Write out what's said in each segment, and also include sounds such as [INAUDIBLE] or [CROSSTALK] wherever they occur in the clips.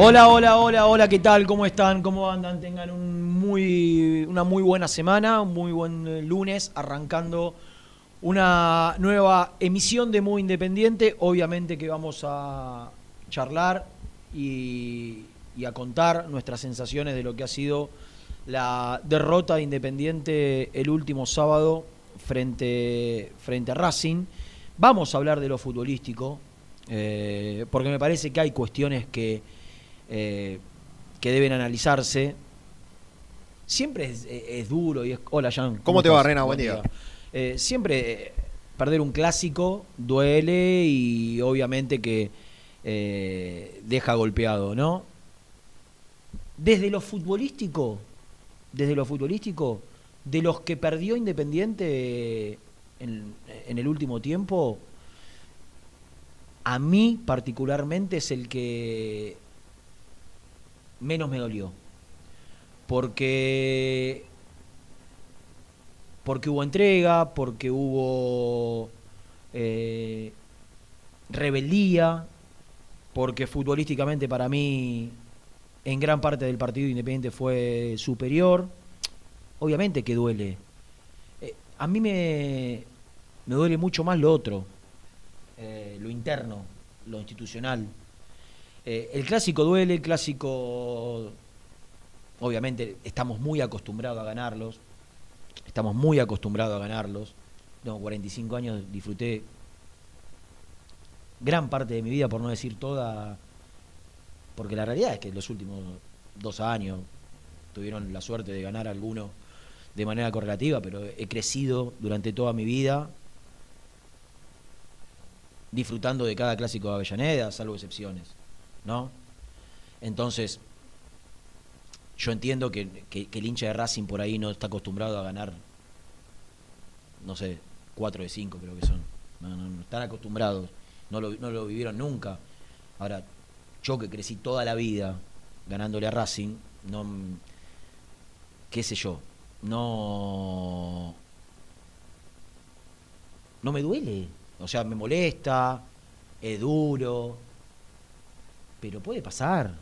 Hola, hola, hola, hola, ¿qué tal? ¿Cómo están? ¿Cómo andan? Tengan un muy, una muy buena semana, un muy buen eh, lunes, arrancando una nueva emisión de Muy Independiente. Obviamente que vamos a charlar y, y a contar nuestras sensaciones de lo que ha sido la derrota de Independiente el último sábado frente, frente a Racing. Vamos a hablar de lo futbolístico, eh, porque me parece que hay cuestiones que eh, que deben analizarse. Siempre es, es duro y es. Hola, Jan. ¿Cómo te va? Rena? Buen día. Eh, siempre eh, perder un clásico duele y obviamente que eh, deja golpeado, ¿no? Desde lo futbolístico, desde lo futbolístico, de los que perdió Independiente en, en el último tiempo, a mí particularmente es el que menos me dolió. Porque porque hubo entrega, porque hubo eh, rebeldía, porque futbolísticamente para mí en gran parte del partido Independiente fue superior. Obviamente que duele. Eh, a mí me, me duele mucho más lo otro, eh, lo interno, lo institucional. Eh, el clásico duele, el clásico, obviamente estamos muy acostumbrados a ganarlos, estamos muy acostumbrados a ganarlos. Tengo 45 años, disfruté gran parte de mi vida, por no decir toda, porque la realidad es que los últimos dos años tuvieron la suerte de ganar alguno de manera correlativa, pero he crecido durante toda mi vida disfrutando de cada clásico de Avellaneda, salvo excepciones, ¿no? Entonces, yo entiendo que, que- el hincha de Racing por ahí no está acostumbrado a ganar, no sé, 4 de 5 creo que son. No, no, no están acostumbrados, no lo, no lo vivieron nunca. Ahora, yo que crecí toda la vida ganándole a Racing, no, qué sé yo, no, no me duele. O sea, me molesta, es duro, pero puede pasar.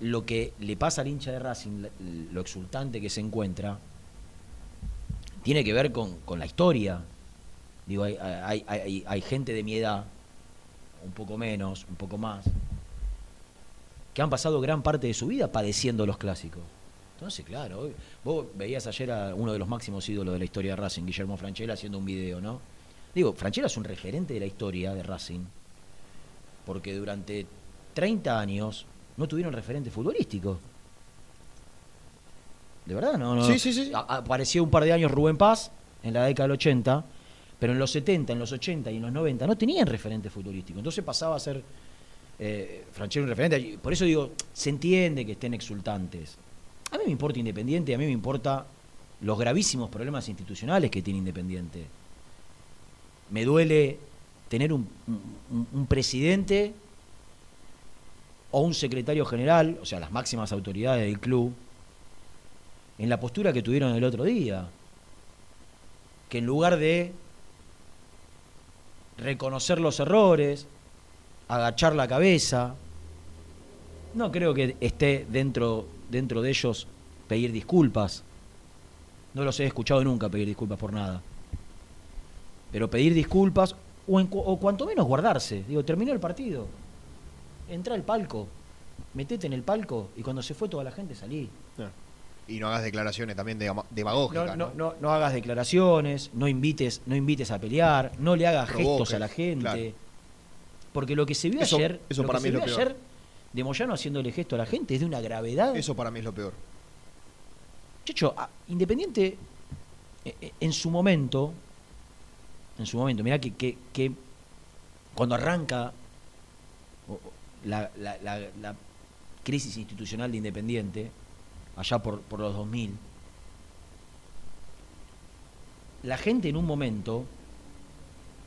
Lo que le pasa al hincha de Racing, lo exultante que se encuentra, tiene que ver con, con la historia. Digo, hay, hay, hay- gente de mi edad, un poco menos, un poco más, que han pasado gran parte de su vida padeciendo los clásicos. Entonces, claro, vos veías ayer a uno de los máximos ídolos de la historia de Racing, Guillermo Franchella, haciendo un video, ¿no? Digo, Franchella es un referente de la historia de Racing, porque durante 30 años no tuvieron referente futbolístico. De verdad, no, no. Sí, sí, sí. Apareció un par de años Rubén Paz en la década del 80 Pero en los 70, en los 80 y en los 90 no tenían referente futbolístico. Entonces pasaba a ser eh, Franchero un referente. Por eso digo, se entiende que estén exultantes. A mí me importa Independiente, a mí me importa los gravísimos problemas institucionales que tiene Independiente. Me duele tener un, presidente o un secretario general, o sea, las máximas autoridades del club, en la postura que tuvieron el otro día. Que en lugar de reconocer los errores, agachar la cabeza, no creo que esté dentro, dentro de ellos pedir disculpas. No los he escuchado nunca pedir disculpas por nada. Pero pedir disculpas o, en cu- o cuanto menos guardarse. Digo, terminó el partido. Entra al palco. Metete en el palco y cuando se fue toda la gente salí. Y no hagas declaraciones también de demagógicas. No, no, no, no hagas declaraciones, no invites, no invites a pelear, no le hagas gestos a la gente. claro. Porque lo que se vio Eso- ayer, eso lo para que mí se es lo vio peor. ayer de Moyano haciéndole gesto a la gente es de una gravedad. Eso para mí es lo peor. Checho, Independiente eh, eh, en su momento, en su momento, mirá que, que, cuando arranca la, crisis institucional de Independiente, allá por, por los 2000, la gente en un momento,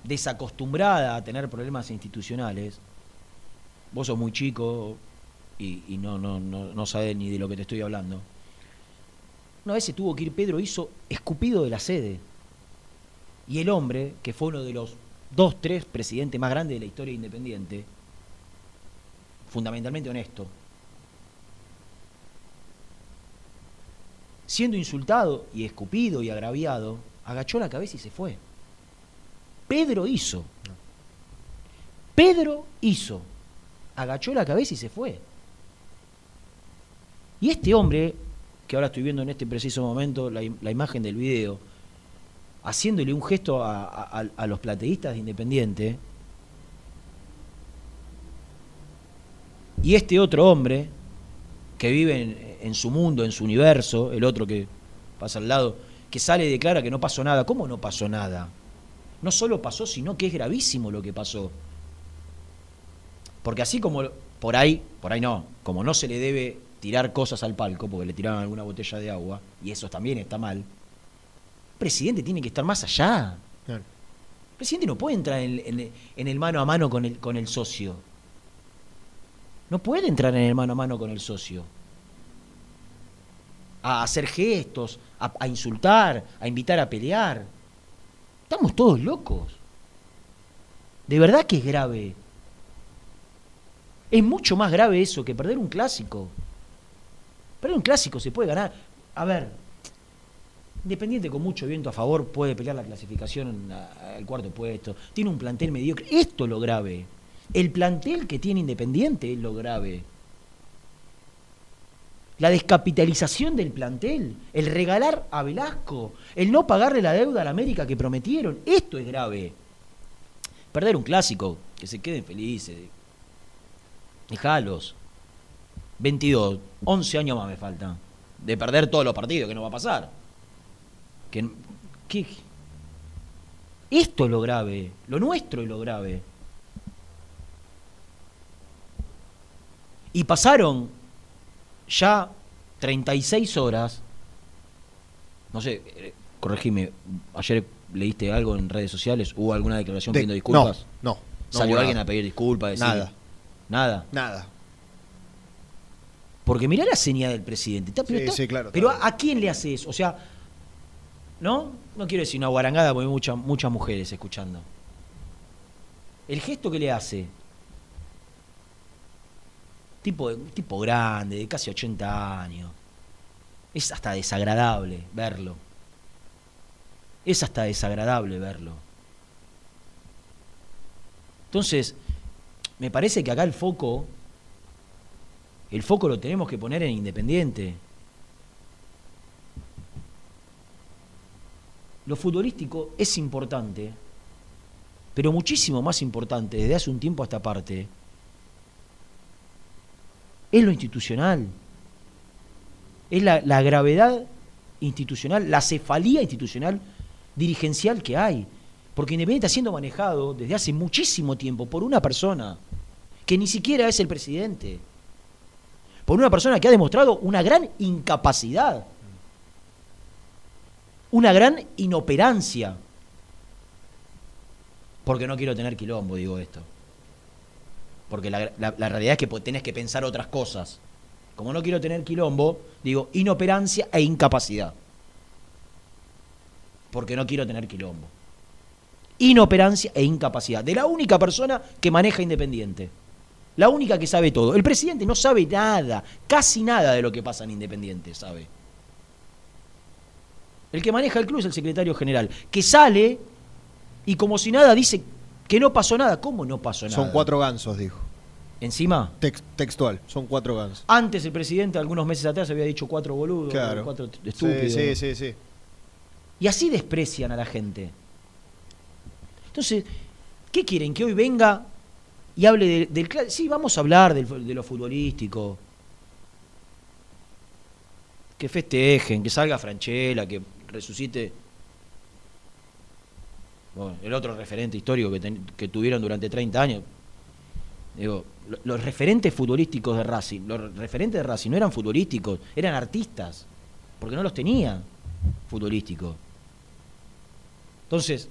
desacostumbrada a tener problemas institucionales, vos sos muy chico y, y no, no, no, no sabés ni de lo que te estoy hablando, una vez se tuvo que ir Pedro hizo escupido de la sede. Y el hombre, que fue uno de los dos, tres presidentes más grandes de la historia independiente, fundamentalmente honesto, siendo insultado y escupido y agraviado, agachó la cabeza y se fue. Pedro hizo. Pedro hizo. Agachó la cabeza y se fue. Y este hombre, que ahora estoy viendo en este preciso momento la, la imagen del video, haciéndole un gesto a, los plateístas de Independiente, y este otro hombre, que vive en, en su mundo, en su universo, el otro que pasa al lado, que sale y declara que no pasó nada. ¿Cómo no pasó nada? No solo pasó, sino que es gravísimo lo que pasó. Porque así como por ahí, por ahí no, como no se le debe tirar cosas al palco, porque le tiraron alguna botella de agua, y eso también está mal, presidente tiene que estar más allá. Claro. El presidente no puede entrar en, en- en el mano a mano con el, con el socio. No puede entrar en el mano a mano con el socio. A hacer gestos, a, a insultar, a invitar a pelear. Estamos todos locos. De verdad que es grave. Es mucho más grave eso que perder un clásico. Perder un clásico se puede ganar. A ver, Independiente con mucho viento a favor puede pelear la clasificación al cuarto puesto. Tiene un plantel mediocre. Esto es lo grave. El plantel que tiene Independiente es lo grave. La descapitalización del plantel, el regalar a Velasco, el no pagarle la deuda a la América que prometieron, esto es grave. Perder un clásico, que se queden felices. Dejalos. 22, 11 años más me faltan. De perder todos los partidos, que no va a pasar. Que, ¿qué? Esto es lo grave, lo nuestro es lo grave. Y pasaron ya 36 horas, no sé, eh, corregime, ayer leíste algo en redes sociales, hubo alguna declaración De- pidiendo disculpas. No, no. no ¿Salió alguien nada. a pedir disculpas? decir- Nada. Nada. Nada. Porque mirá la señal del presidente. Pero Sí, está- sí, claro, Pero a, a quién le hace eso? O sea, ¿no? No quiero decir una guarangada porque hay muchas muchas mujeres escuchando. El gesto que le hace. Tipo, tipo grande, de casi 80 años. Es hasta desagradable verlo. Es hasta desagradable verlo. Entonces, me parece que acá el foco el foco lo tenemos que poner en Independiente. Lo futbolístico es importante, pero muchísimo más importante desde hace un tiempo a esta parte es lo institucional. Es la, la gravedad institucional, la cefalía institucional dirigencial que hay. Porque Independiente está siendo manejado desde hace muchísimo tiempo por una persona que ni siquiera es el presidente. Por una persona que ha demostrado una gran incapacidad, una gran inoperancia. Porque no quiero tener quilombo, digo esto. Porque la, realidad es que tenés que pensar otras cosas. Como no quiero tener quilombo, digo inoperancia e incapacidad. Porque no quiero tener quilombo. Inoperancia e incapacidad. De la única persona que maneja Independiente. La única que sabe todo. El presidente no sabe nada, casi nada de lo que pasa en Independiente, sabe. El que maneja el club es el secretario general, que sale y como si nada dice que no pasó nada. ¿Cómo no pasó nada? Son cuatro gansos, dijo. Encima, Tex- textual, son cuatro gansos. antes el presidente, algunos meses atrás, había dicho cuatro boludos, Claro. cuatro Sí, estúpidos. sí, sí, sí. Y así desprecian a la gente. Entonces, ¿qué quieren? ¿Que hoy venga y hable de- del... Sí, vamos a hablar del de lo futbolístico. Que festejen, que salga Franchella, que resucite el otro referente histórico que, ten- que tuvieron durante 30 años. Digo, lo- los referentes futbolísticos de Racing, los referentes de Racing no eran futbolísticos, eran artistas, porque no los tenía futbolísticos. Entonces,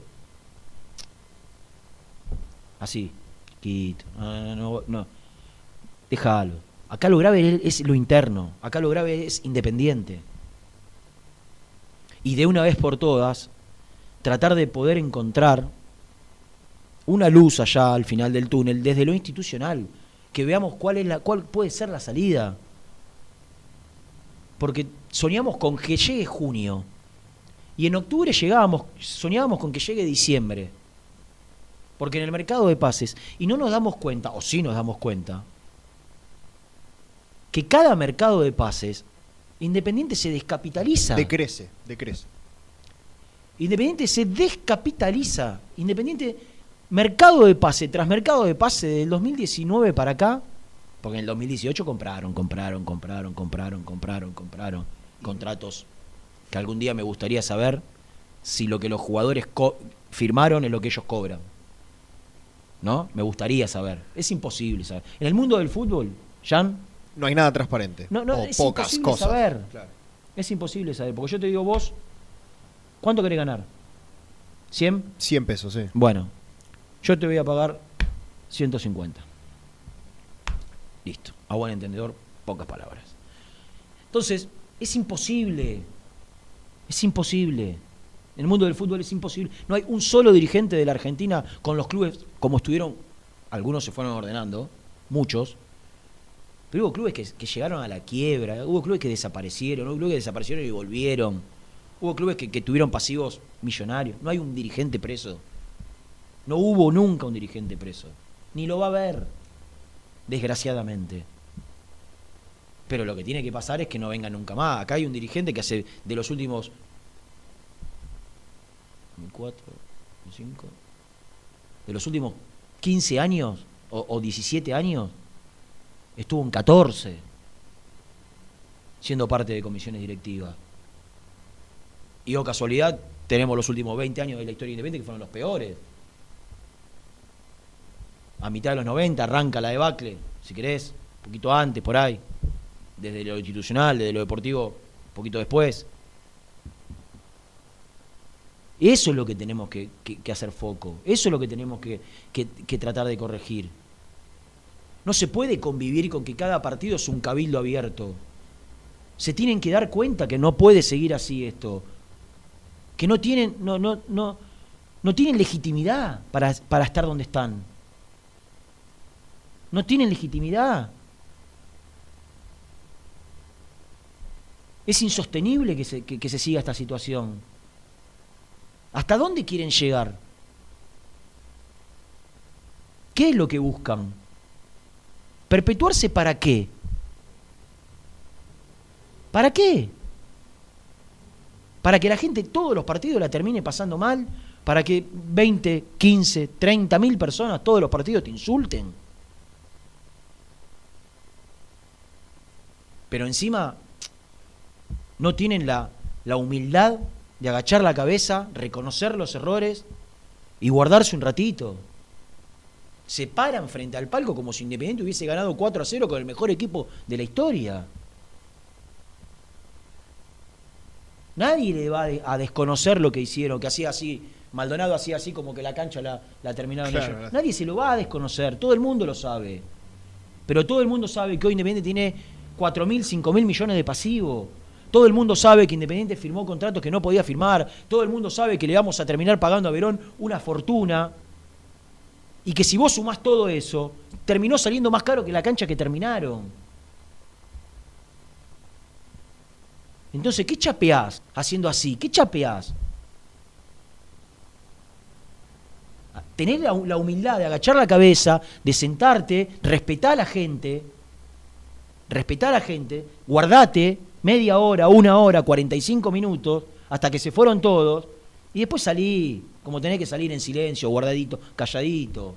así, quito, ah, no, no, déjalo. Acá lo grave es lo interno, acá lo grave es independiente. Y de una vez por todas, tratar de poder encontrar una luz allá al final del túnel desde lo institucional, que veamos cuál es la cuál puede ser la salida. Porque soñamos con que llegue junio y en octubre llegábamos, soñábamos con que llegue diciembre. Porque en el mercado de pases y no nos damos cuenta, o sí nos damos cuenta, que cada mercado de pases Independiente se descapitaliza. Decrece, decrece. Independiente se descapitaliza. Independiente, mercado de pase tras mercado de pase del 2019 para acá, porque en el 2018 compraron, compraron, compraron, compraron, compraron, compraron contratos que algún día me gustaría saber si lo que los jugadores co- firmaron es lo que ellos cobran. ¿No? Me gustaría saber. Es imposible saber. En el mundo del fútbol, Jan, No hay nada transparente. No, no, o es pocas imposible cosas. saber. Claro. es imposible saber. Porque yo te digo, vos, ¿cuánto querés ganar? ¿100? 100 pesos, sí. Bueno, yo te voy a pagar 150. Listo. A buen entendedor, pocas palabras. Entonces, es imposible. Es imposible. En el mundo del fútbol es imposible. No hay un solo dirigente de la Argentina con los clubes como estuvieron. Algunos se fueron ordenando, muchos. Pero hubo clubes que, que llegaron a la quiebra, hubo clubes que desaparecieron, hubo clubes que desaparecieron y volvieron. Hubo clubes que, que tuvieron pasivos millonarios. No hay un dirigente preso. No hubo nunca un dirigente preso. Ni lo va a haber, desgraciadamente. Pero lo que tiene que pasar es que no venga nunca más. Acá hay un dirigente que hace de los últimos 4, 5, de los últimos 15 años o, o 17 años, estuvo en 14 siendo parte de comisiones directivas. Y o casualidad, tenemos los últimos 20 años de la historia independiente que fueron los peores. A mitad de los 90 arranca la debacle, si querés, un poquito antes, por ahí. Desde lo institucional, desde lo deportivo, un poquito después. Eso es lo que tenemos que, hacer foco. Eso es lo que tenemos que tratar de corregir. No se puede convivir con que cada partido es un cabildo abierto. Se tienen que dar cuenta que no puede seguir así esto. Que no tienen, no, no, no, no tienen legitimidad para, para estar donde están. No tienen legitimidad. Es insostenible que se, que- que se siga esta situación. ¿Hasta dónde quieren llegar? ¿Qué es lo que buscan? ¿Perpetuarse para qué? ¿Para qué? Para que la gente todos los partidos la termine pasando mal, para que 20, 15, 30 mil personas todos los partidos te insulten. Pero encima no tienen la, la humildad de agachar la cabeza, reconocer los errores y guardarse un ratito. Se paran frente al palco como si Independiente hubiese ganado 4 a 0 con el mejor equipo de la historia. Nadie le va a desconocer lo que hicieron, que hacía así, Maldonado hacía así como que la cancha la, la terminaron Claro, ellos. claro. Nadie se lo va a desconocer, todo el mundo lo sabe. Pero todo el mundo sabe que hoy Independiente tiene 4.000, 5.000 millones de pasivo. Todo el mundo sabe que Independiente firmó contratos que no podía firmar. Todo el mundo sabe que le vamos a terminar pagando a Verón una fortuna. Y que si vos sumás todo eso, terminó saliendo más caro que la cancha que terminaron. Entonces, ¿qué chapeás haciendo así? ¿Qué chapeás? Tener la, humildad de agachar la cabeza, de sentarte, respetar a la gente, respetar a la gente, guardate media hora, una hora, 45 minutos, hasta que se fueron todos, y después salí, como tenés que salir en silencio, guardadito, calladito.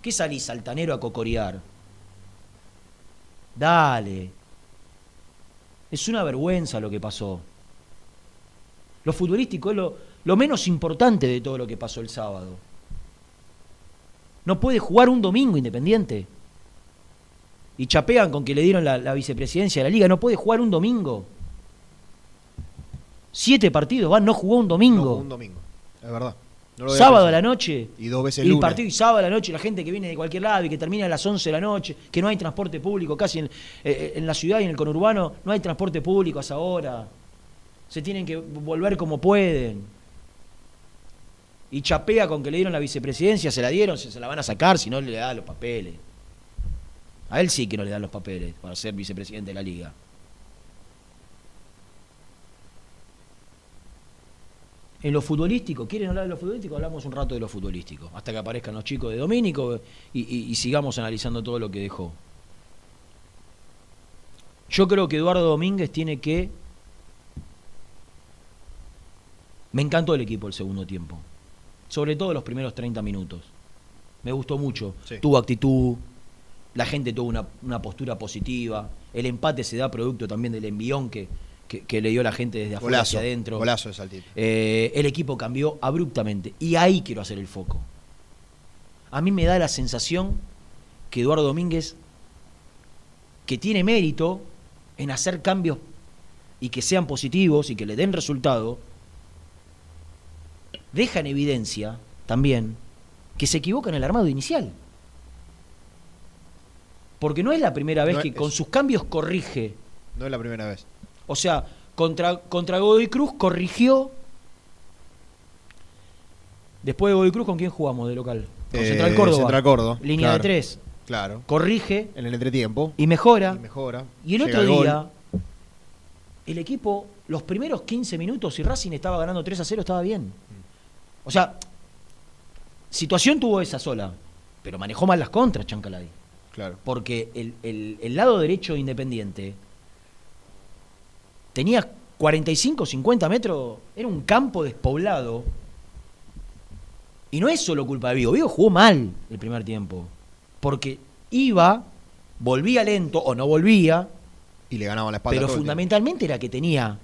¿Qué salís, altanero, a cocorear? Dale. Es una vergüenza lo que pasó. Lo futbolístico es lo, lo menos importante de todo lo que pasó el sábado. No puede jugar un domingo independiente. Y chapean con que le dieron la vicepresidencia de la liga. No puede jugar un domingo. Siete partidos, van, no jugó un domingo. No, un domingo. Es verdad. No sábado a la noche. Y dos veces el lunes. partido y sábado a la noche, la gente que viene de cualquier lado y que termina a las 11 de la noche, que no hay transporte público, casi en, eh, en la ciudad y en el conurbano no hay transporte público a esa hora. Se tienen que volver como pueden. Y chapea con que le dieron la vicepresidencia, se la dieron, se, se la van a sacar si no le dan los papeles. A él sí que no le dan los papeles para ser vicepresidente de la liga. En lo futbolístico, ¿quieren hablar de lo futbolístico? Hablamos un rato de lo futbolístico, hasta que aparezcan los chicos de Domínico y, y- y sigamos analizando todo lo que dejó. Yo creo que Eduardo Domínguez tiene que... Me encantó el equipo el segundo tiempo, sobre todo los primeros 30 minutos. Me gustó mucho, Sí. tuvo actitud, la gente tuvo una, una postura positiva, el empate se da producto también del envión que, que, que le dio la gente desde afuera Golazo. hacia adentro. Golazo de Saltito. Eh, el equipo cambió abruptamente. Y ahí quiero hacer el foco. A mí me da la sensación que Eduardo Domínguez, que tiene mérito en hacer cambios y que sean positivos y que le den resultado, deja en evidencia también que se equivoca en el armado inicial. Porque no es la primera vez No que es- con sus cambios corrige. No es la primera vez. O sea, contra, contra Godoy Cruz corrigió. Después de Godoy Cruz, ¿con quién jugamos de local? Con Eh, Central Córdoba. Central Córdoba, Línea claro. de tres. Claro. Corrige En el entretiempo. y mejora. Y mejora. Y el otro día, el equipo, los primeros 15 minutos, y Racing estaba ganando 3 a 0, estaba bien. O sea, situación tuvo esa sola, pero manejó mal las contras, Chancalay. Claro. Porque el, el- el lado derecho de Independiente tenía 45, 50 metros, era un campo despoblado. Y no es solo culpa de Vigo, Vigo jugó mal el primer tiempo. Porque iba, volvía lento o no volvía, Y le ganaban la espalda. pero fundamentalmente era que tenía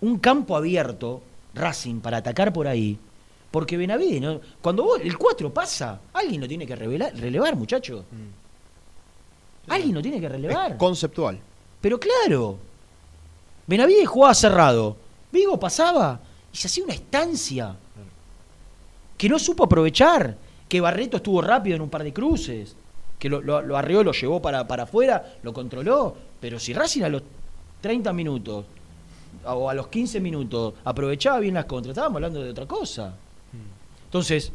un campo abierto, Racing, para atacar por ahí. Porque Benavides, ¿no? cuando vos- el 4 pasa, alguien lo tiene que revelar- relevar, muchacho. Alguien lo tiene que relevar. Es conceptual. Pero claro, Benavides jugaba cerrado. Vigo pasaba y se hacía una estancia que no supo aprovechar. Que Barreto estuvo rápido en un par de cruces. Que lo, lo, lo lo llevó para, para afuera, lo controló. Pero si Racing a los 30 minutos o a los 15 minutos aprovechaba bien las contras, estábamos hablando de otra cosa. Entonces,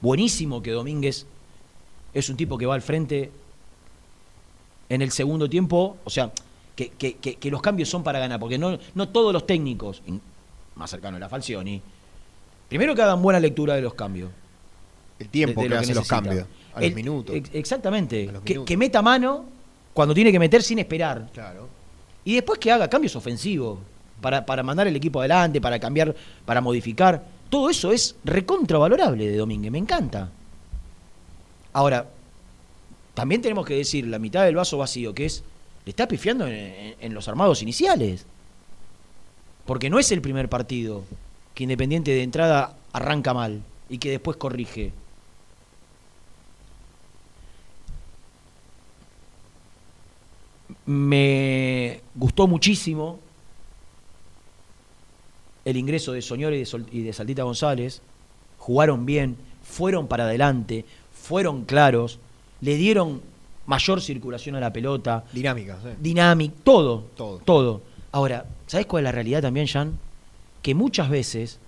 buenísimo que Domínguez es un tipo que va al frente en el segundo tiempo, o sea, que, que- que- que los cambios son para ganar, porque no, no todos los técnicos, más cercano a la Falcioni, primero que hagan buena lectura de los cambios. El tiempo de- de que lo hace los cambios. A El- los minutos. ex- Exactamente. Los minutos. que meta mano cuando tiene que meter sin esperar. Claro. Y después que haga cambios ofensivos para, para mandar el equipo adelante, para cambiar, para modificar. Todo eso es recontravalorable de Domínguez, me encanta. Ahora, también tenemos que decir la mitad del vaso vacío, que es, le está pifiando en, los armados iniciales. Porque no es el primer partido que Independiente de entrada arranca mal y que después corrige. Me gustó muchísimo el ingreso de Soñora y de, y de Saltita González. Jugaron bien, fueron para adelante, fueron claros, le dieron mayor circulación a la pelota, Dinámica, sí. dinámico, todo, Todo. todo. Ahora, ¿sabes cuál es la realidad también, Jan? Que muchas veces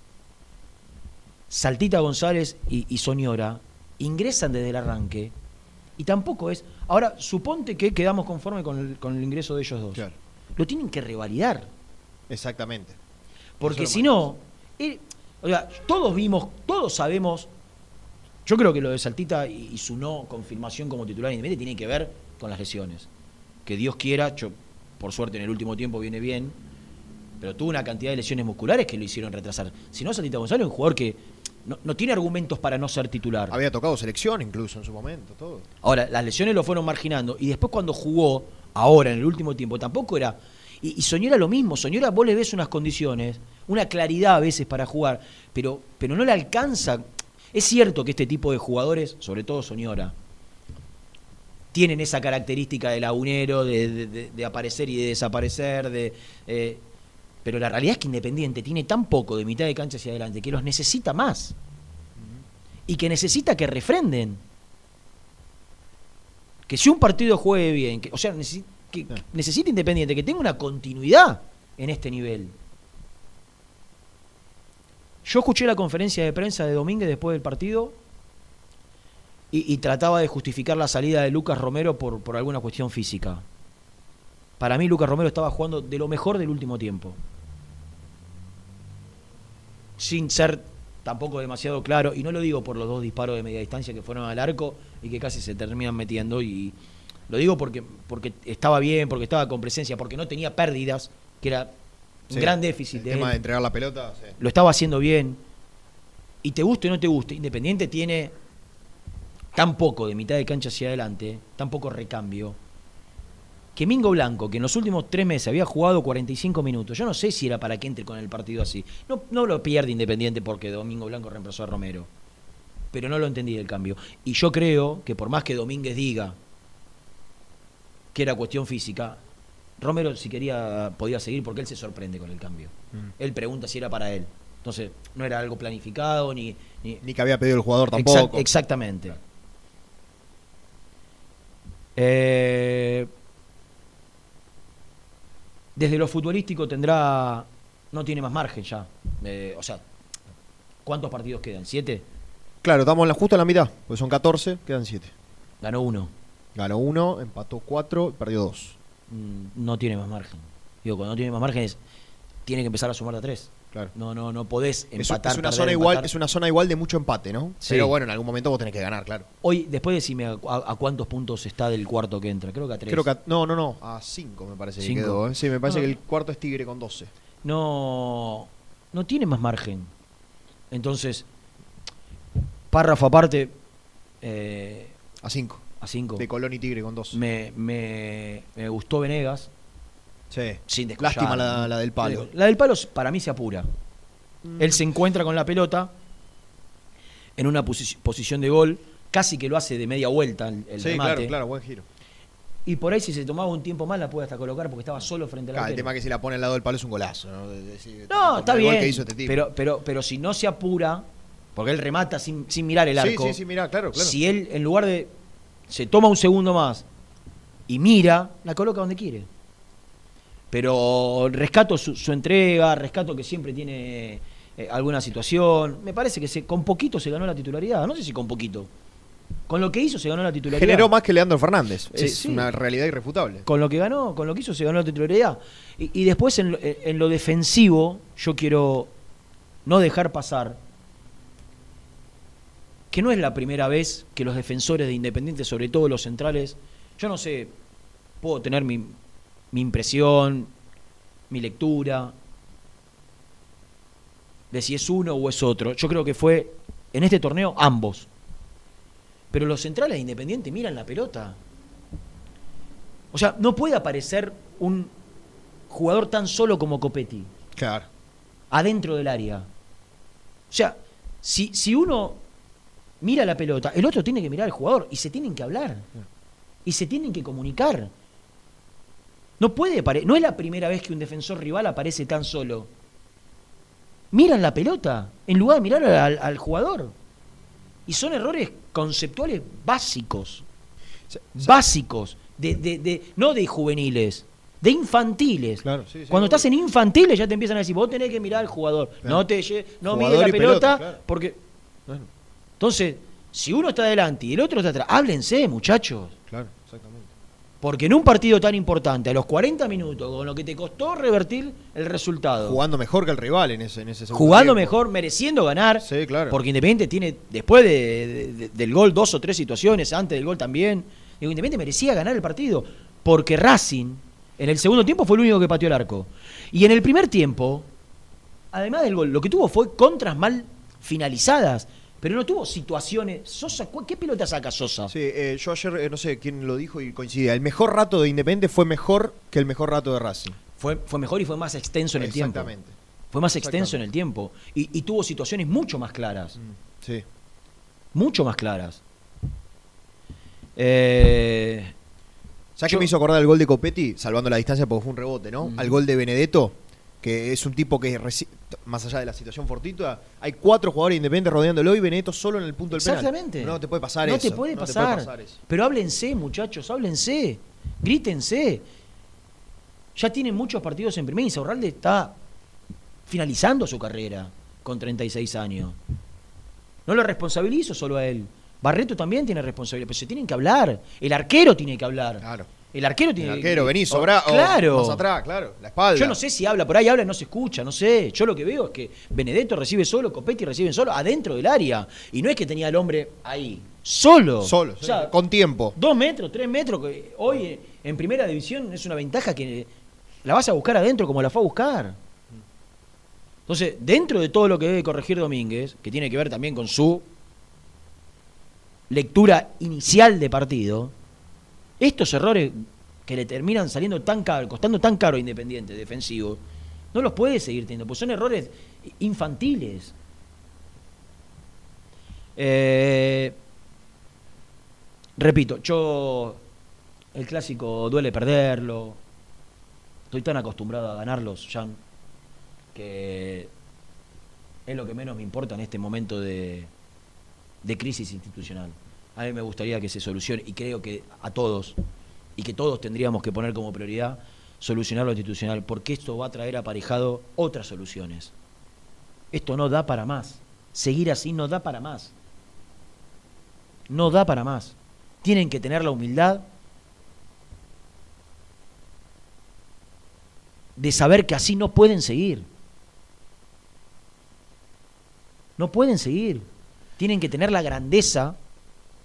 Saltita González y, y Soñora ingresan desde el arranque y tampoco es. Ahora, suponte que quedamos conforme con el, con el ingreso de ellos dos. Claro. Lo tienen que revalidar. Exactamente. Porque si no, eh, o sea, todos vimos, todos sabemos. Yo creo que lo de Saltita y, su no confirmación como titular independiente tiene que ver con las lesiones. Que Dios quiera, yo, por suerte en el último tiempo viene bien, pero tuvo una cantidad de lesiones musculares que lo hicieron retrasar. Si no, Saltita González es un jugador que no, no tiene argumentos para no ser titular. Había tocado selección incluso en su momento, todo. Ahora, las lesiones lo fueron marginando y después cuando jugó, ahora en el último tiempo, tampoco era... Y, y Soñora lo mismo, Soñora vos le ves unas condiciones, una claridad a veces para jugar, pero, pero no le alcanza. Es cierto que este tipo de jugadores, sobre todo Soñora, tienen esa característica de lagunero, de, de- de- de aparecer y de desaparecer, de... eh, pero la realidad es que Independiente tiene tan poco de mitad de cancha hacia adelante que los necesita más. Y que necesita que refrenden que si un partido juegue bien, que, o sea, que necesita Independiente, que tenga una continuidad en este nivel. Yo escuché la conferencia de prensa de Domínguez después del partido y, y trataba de justificar la salida de Lucas Romero por, por alguna cuestión física. Para mí Lucas Romero estaba jugando de lo mejor del último tiempo. Sin ser tampoco demasiado claro, y no lo digo por los dos disparos de media distancia que fueron al arco y que casi se terminan metiendo, y lo digo porque, porque estaba bien, porque estaba con presencia, porque no tenía pérdidas, que era un gran déficit El de tema él de entregar la pelota, sí. lo estaba haciendo bien. Y te guste o no te guste, Independiente tiene tan poco de mitad de cancha hacia adelante, tan poco recambio, que Mingo Blanco, que en los últimos tres meses había jugado 45 minutos, yo no sé si era para que entre con el partido así. No, no lo pierde Independiente porque Domingo Blanco reemplazó a Romero. Pero no lo entendí el cambio. Y yo creo que por más que Domínguez diga que era cuestión física, Romero si quería podía seguir porque él se sorprende con el cambio. Él pregunta si era para él. Entonces, no era algo planificado ni... ni- Ni que había pedido el jugador Exact- tampoco. exactamente. Eh, desde lo futbolístico tendrá... No tiene más margen ya. Eh, o sea, ¿cuántos partidos quedan? ¿Siete? Claro, estamos en la, justo en la mitad, pues son 14, quedan 7. Ganó uno. Ganó 1, empató 4, perdió 2. Mm, No tiene más margen. Digo, cuando no tiene más margen es... Tiene que empezar a sumar a tres. Claro. No, no, no podés empatar. es una perder, zona igual, es una zona igual de mucho empate, ¿no? Sí. Pero bueno, en algún momento vos tenés que ganar, claro. Hoy, después decime a, a- a cuántos puntos está del cuarto que entra. Creo que a tres. Creo que a- no, no, no, a 5 me parece Cinco. que quedó. ¿eh? Sí, me parece No. que el cuarto es Tigre con 12. no, no tiene más margen. Entonces, párrafo aparte, eh, A 5. A 5. De Colón y Tigre con 12. Me, me, me gustó Venegas, Sí. sin descollar. Lástima la, la del palo. La del palo para mí se apura. Él se encuentra con la pelota en una posi- posición de gol, casi que lo hace de media vuelta el, el sí, remate. claro, claro, buen giro. Y por ahí si se tomaba un tiempo más la puede hasta colocar porque estaba solo frente al Claro, el tema que si la pone al lado del palo es un golazo, ¿no? De- de- de- No, de- está bien. que hizo este tipo. pero, pero, pero si no se apura, porque él remata sin, sin mirar el sí, arco. sí, sí, mira, claro, claro. Si él, en lugar de. Se toma un segundo más y mira, la coloca donde quiere. Pero rescato su, su entrega, rescato que siempre tiene eh, alguna situación. Me parece que se, con poquito se ganó la titularidad. No sé si con poquito. Con lo que hizo se ganó la titularidad. Generó más que Leandro Fernández. Sí, es sí. una realidad irrefutable. Con lo que ganó, con lo que hizo se ganó la titularidad. Y, y después en lo defensivo, yo quiero no dejar pasar que no es la primera vez que los defensores de Independiente, sobre todo los centrales, yo no sé, puedo tener mi, mi impresión, mi lectura, de si es uno o es otro. Yo creo que fue en este torneo ambos. Pero los centrales de Independiente miran la pelota. O sea, no puede aparecer un jugador tan solo como Copetti, Claro. adentro del área. sea, si, si uno mira la pelota, el otro tiene que mirar al jugador y se tienen que hablar. Y se tienen que comunicar. No puede no es la primera vez que un defensor rival aparece tan solo. Miran la pelota en lugar de mirar al, al jugador. Y son errores conceptuales básicos. Básicos. De, de- de- no de juveniles, de infantiles. Claro, sí, sí, Cuando estás en infantiles ya te empiezan a decir, vos tenés que mirar al jugador. Claro. No te no Jugador mires la pelota, pelota, claro. porque. Entonces, si uno está adelante y el otro está atrás, háblense, muchachos. claro, exactamente. Porque en un partido tan importante, a los 40 minutos, con lo que te costó revertir el resultado, Jugando mejor que el rival en ese, en ese segundo jugando tiempo. mejor, mereciendo ganar, Sí, claro. porque Independiente tiene, después de- de- de- del gol, dos o tres situaciones, antes del gol también, digo, Independiente merecía ganar el partido, porque Racing, en el segundo tiempo, fue el único que pateó el arco. Y en el primer tiempo, además del gol, lo que tuvo fue contras mal finalizadas, pero no tuvo situaciones. Sosa, ¿cu- ¿qué pelota saca Sosa? Sí, eh, yo ayer eh, no sé quién lo dijo y coincidía. El mejor rato de Independiente fue mejor que el mejor rato de Racing. Fue, fue mejor y fue más extenso en el tiempo. Exactamente. Fue más extenso en el tiempo. Y, y tuvo situaciones mucho más claras. Sí. Mucho más claras. Eh, ¿Sabes qué me hizo acordar el gol de Copetti? Salvando la distancia porque fue un rebote, ¿no? Ujú. Al gol de Benedetto, que es un tipo que, más allá de la situación fortuita, hay cuatro jugadores independientes rodeándolo y Benedetto solo en el punto del penal. exactamente. No te puede pasar no eso. Te puede no pasar. pasar eso. Pero háblense, muchachos, háblense. Grítense. Ya tienen muchos partidos en primera y Saurralde está finalizando su carrera con 36 años. No lo responsabilizo solo a él. Barreto también tiene responsabilidad, pero se tienen que hablar. El arquero tiene que hablar. Claro. El arquero El tiene arquero, que- venís, sobra, Claro. más atrás, claro, la espalda. Yo no sé si habla por ahí, habla y no se escucha, no sé. Yo lo que veo es que Benedetto recibe solo, Copetti recibe solo, adentro del área. Y no es que tenía al hombre ahí, solo. Solo, O sea, con tiempo. dos metros, tres metros, que hoy en primera división es una ventaja que la vas a buscar adentro como la fue a buscar. Entonces, dentro de todo lo que debe corregir Domínguez, que tiene que ver también con su lectura inicial de partido, estos errores que le terminan saliendo tan caro, costando tan caro a Independiente defensivo, no los puede seguir teniendo, pues son errores infantiles. Eh, repito, yo el clásico duele perderlo. Estoy tan acostumbrado a ganarlos, Jan, que es lo que menos me importa en este momento de, de crisis institucional. A mí me gustaría que se solucione, y creo que a todos, y que todos tendríamos que poner como prioridad solucionar lo institucional, porque esto va a traer aparejado otras soluciones. Esto no da para más. Seguir así no da para más. No da para más. Tienen que tener la humildad de saber que así no pueden seguir. No pueden seguir. Tienen que tener la grandeza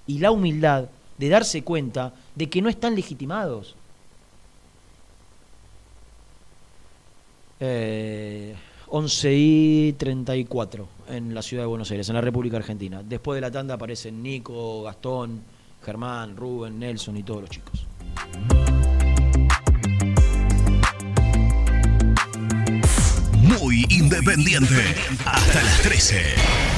y la humildad de darse cuenta de que no están legitimados. Eh, 11 y 34 en la ciudad de Buenos Aires, en la República Argentina. Después de la tanda aparecen Nico, Gastón, Germán, Rubén, Nelson y todos los chicos. Muy independiente. Hasta las 13.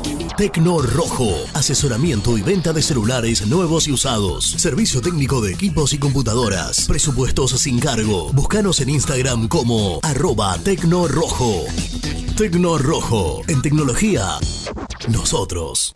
Tecno Rojo, asesoramiento y venta de celulares nuevos y usados. Servicio técnico de equipos y computadoras. Presupuestos sin cargo. Búscanos en Instagram como arroba Tecno Rojo. Rojo, en tecnología, nosotros.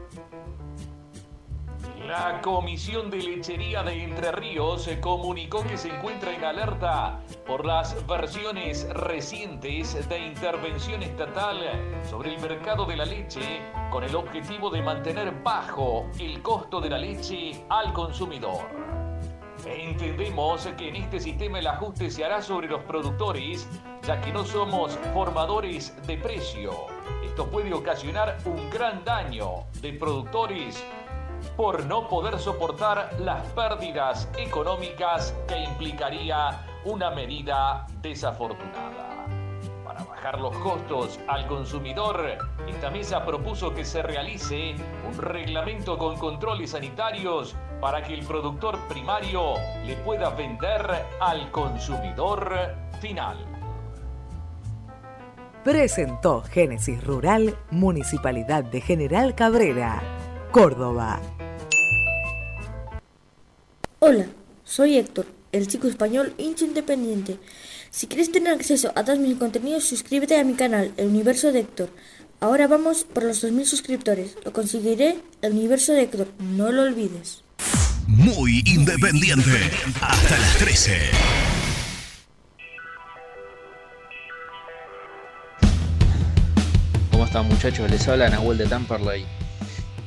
La Comisión de Lechería de Entre Ríos comunicó que se encuentra en alerta por las versiones recientes de intervención estatal sobre el mercado de la leche con el objetivo de mantener bajo el costo de la leche al consumidor. Entendemos que en este sistema el ajuste se hará sobre los productores, ya que no somos formadores de precio. Esto puede ocasionar un gran daño de productores por no poder soportar las pérdidas económicas que implicaría una medida desafortunada. Para bajar los costos al consumidor, esta mesa propuso que se realice un reglamento con controles sanitarios para que el productor primario le pueda vender al consumidor final. Presentó Génesis Rural, Municipalidad de General Cabrera, Córdoba. Hola, soy Héctor, el chico español hincha independiente. Si quieres tener acceso a todos mis contenidos, suscríbete a mi canal, El Universo de Héctor. Ahora vamos por los 2.000 suscriptores. Lo conseguiré, El Universo de Héctor. No lo olvides. Muy independiente. Hasta las 13. ¿Cómo están muchachos? Les habla Nahuel de Tamperley.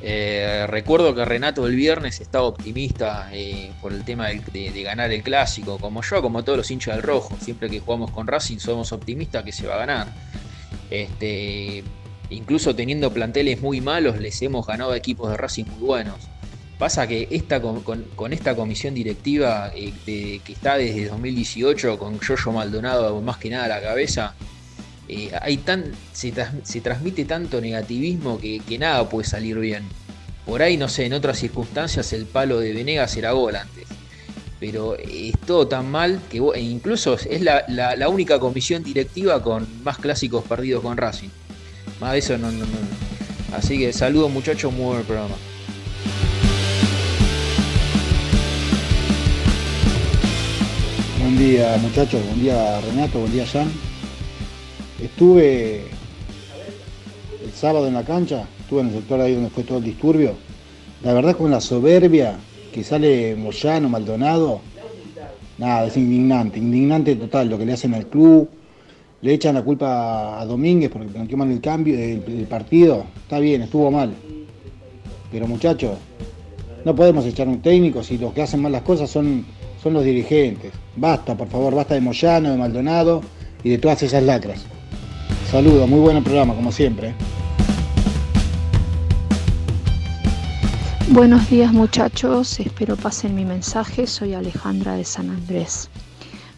Eh, recuerdo que Renato el viernes estaba optimista eh, por el tema de, ganar el clásico, como yo, como todos los hinchas del rojo. Siempre que jugamos con Racing somos optimistas que se va a ganar. Este, incluso teniendo planteles muy malos, les hemos ganado equipos de Racing muy buenos. Pasa que esta, con, con esta comisión directiva eh, que está desde 2018, con Yoyo Maldonado más que nada a la cabeza, eh, hay tan, se, transmite tanto negativismo que, nada puede salir bien. Por ahí, no sé, en otras circunstancias el palo de Venegas era gol antes. Pero es todo tan mal que e incluso es la, única comisión directiva con más clásicos perdidos con Racing. Más de eso no, no, no. Así que saludos muchachos, muy buen programa. Buen día muchachos, buen día Renato, buen día Jan. Estuve el sábado en la cancha, estuve en el sector ahí donde fue todo el disturbio. La verdad con la soberbia que sale Moyano, Maldonado, nada, es indignante, indignante total lo que le hacen al club. Le echan la culpa a Domínguez porque planteó mal el cambio, el, partido. Está bien, estuvo mal. Pero muchachos, No podemos echar un técnico si los que hacen mal las cosas son, son los dirigentes. Basta, por favor, basta de Moyano, de Maldonado y de todas esas lacras. Saludos, muy buen programa, como siempre. Buenos días muchachos, espero pasen mi mensaje, soy Alejandra de San Andrés.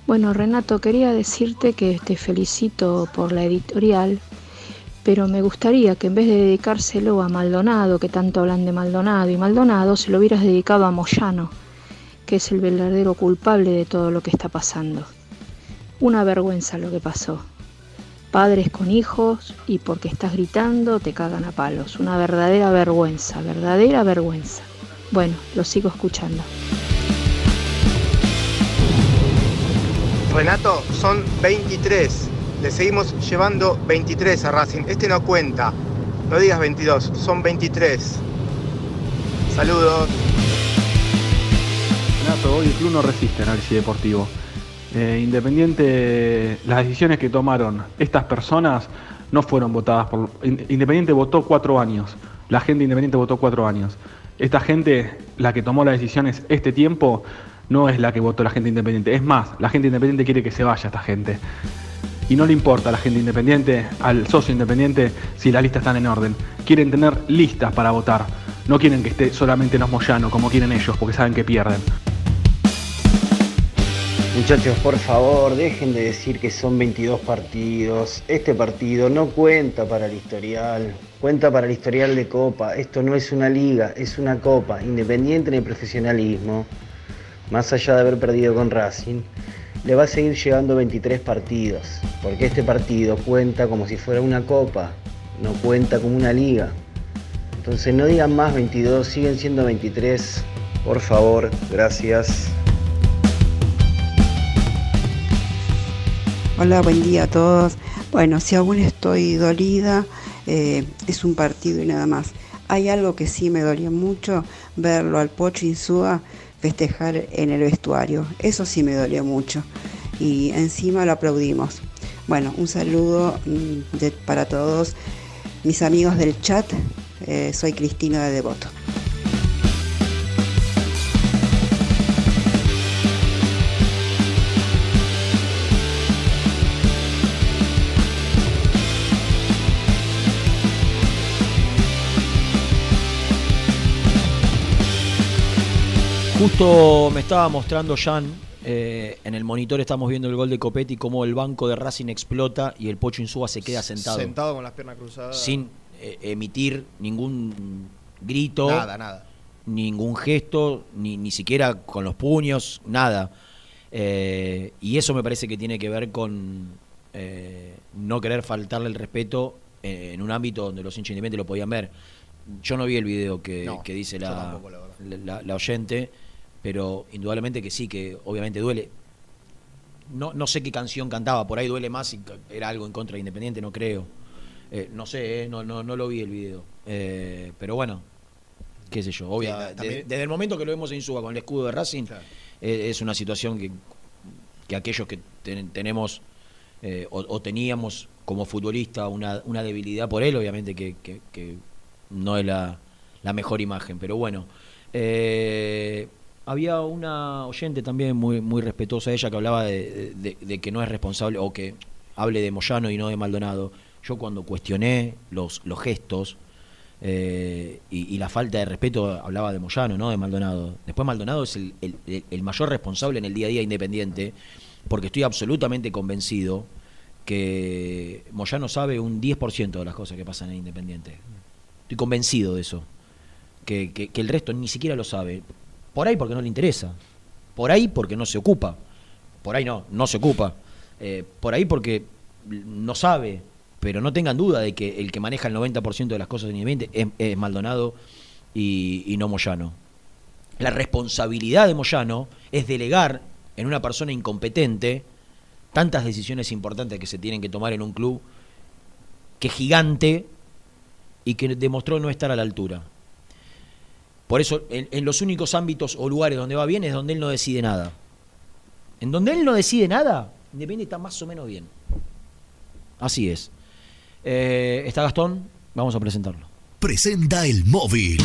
Bueno Renato, quería decirte que te felicito por la editorial, pero me gustaría que en vez de dedicárselo a Maldonado, que tanto hablan de Maldonado y Maldonado, se lo hubieras dedicado a Moyano, que es el verdadero culpable de todo lo que está pasando. Una vergüenza lo que pasó. Padres con hijos y porque estás gritando te cagan a palos. Una verdadera vergüenza, verdadera vergüenza. Bueno, lo sigo escuchando. Renato, son 23. Le seguimos llevando 23 a Racing. Este no cuenta. No digas 22, son 23. Saludos. Renato, hoy el club no resiste análisis deportivo. Eh, independiente, las decisiones que tomaron estas personas no fueron votadas por. Independiente votó cuatro años. La gente independiente votó cuatro años. Esta gente, la que tomó las decisiones este tiempo, no es la que votó la gente independiente. Es más, la gente independiente quiere que se vaya esta gente. Y no le importa a la gente independiente, al socio independiente, si las listas están en orden. Quieren tener listas para votar. No quieren que esté solamente los Moyano, como quieren ellos, porque saben que pierden. Muchachos, por favor, dejen de decir que son 22 partidos. Este partido no cuenta para el historial, cuenta para el historial de Copa. Esto no es una liga, es una Copa, independiente en el profesionalismo. Más allá de haber perdido con Racing, le va a seguir llegando 23 partidos, porque este partido cuenta como si fuera una Copa, no cuenta como una liga. Entonces no digan más 22, siguen siendo 23. Por favor, gracias. Hola, buen día a todos. Bueno, si aún estoy dolida, eh, es un partido y nada más. Hay algo que sí me dolía mucho, verlo al Pocho Insúa festejar en el vestuario. Eso sí me dolió mucho. Y encima lo aplaudimos. Bueno, un saludo mm, de- para todos mis amigos del chat. Eh, soy Cristina de Devoto. Justo me estaba mostrando Jan, eh, en el monitor estamos viendo el gol de Copetti, cómo el banco de Racing explota y el Pocho Insúa se queda sentado. Sentado con las piernas cruzadas. Sin eh, emitir ningún grito. Nada, nada. Ningún gesto, ni, ni siquiera con los puños, nada. Eh, y eso me parece que tiene que ver con eh, no querer faltarle el respeto eh, en un ámbito donde los hinchas independientes lo podían ver. Yo no vi el video que, No, que dice la, la- la oyente, pero indudablemente que sí, que obviamente duele. No, no sé qué canción cantaba, por ahí duele más y era algo en contra de Independiente, no creo. Eh, no sé, eh, no, no, no lo vi el video. Eh, pero bueno, qué sé yo. obvia- Sí, de- desde el momento que lo vemos en Suba con el escudo de Racing, es una situación que, que aquellos que ten- tenemos o, o teníamos como futbolista una, una debilidad por él, obviamente que, que- que no es la, la mejor imagen. Pero bueno, había una oyente también muy, muy respetuosa ella que hablaba de, que no es responsable o que hable de Moyano y no de Maldonado. Yo cuando cuestioné los, los gestos eh, y, la falta de respeto, hablaba de Moyano, no de Maldonado. Después Maldonado es el, el- mayor responsable en el día a día independiente, porque estoy absolutamente convencido que Moyano sabe un 10% de las cosas que pasan en Independiente. Estoy convencido de eso. Que- que el resto ni siquiera lo sabe. Por ahí porque no le interesa. Por ahí porque no se ocupa. Por ahí no, no se ocupa. Eh, por ahí porque no sabe. Pero no tengan duda de que el que maneja el 90% de las cosas en Independiente es, es Maldonado y, y no Moyano. La responsabilidad de Moyano es delegar en una persona incompetente tantas decisiones importantes que se tienen que tomar en un club que es gigante y que demostró no estar a la altura. Por eso, en, los únicos ámbitos o lugares donde va bien es donde él no decide nada. En donde él no decide nada, Independiente está más o menos bien. Así es. Eh, está Gastón, vamos a presentarlo. Presenta el móvil.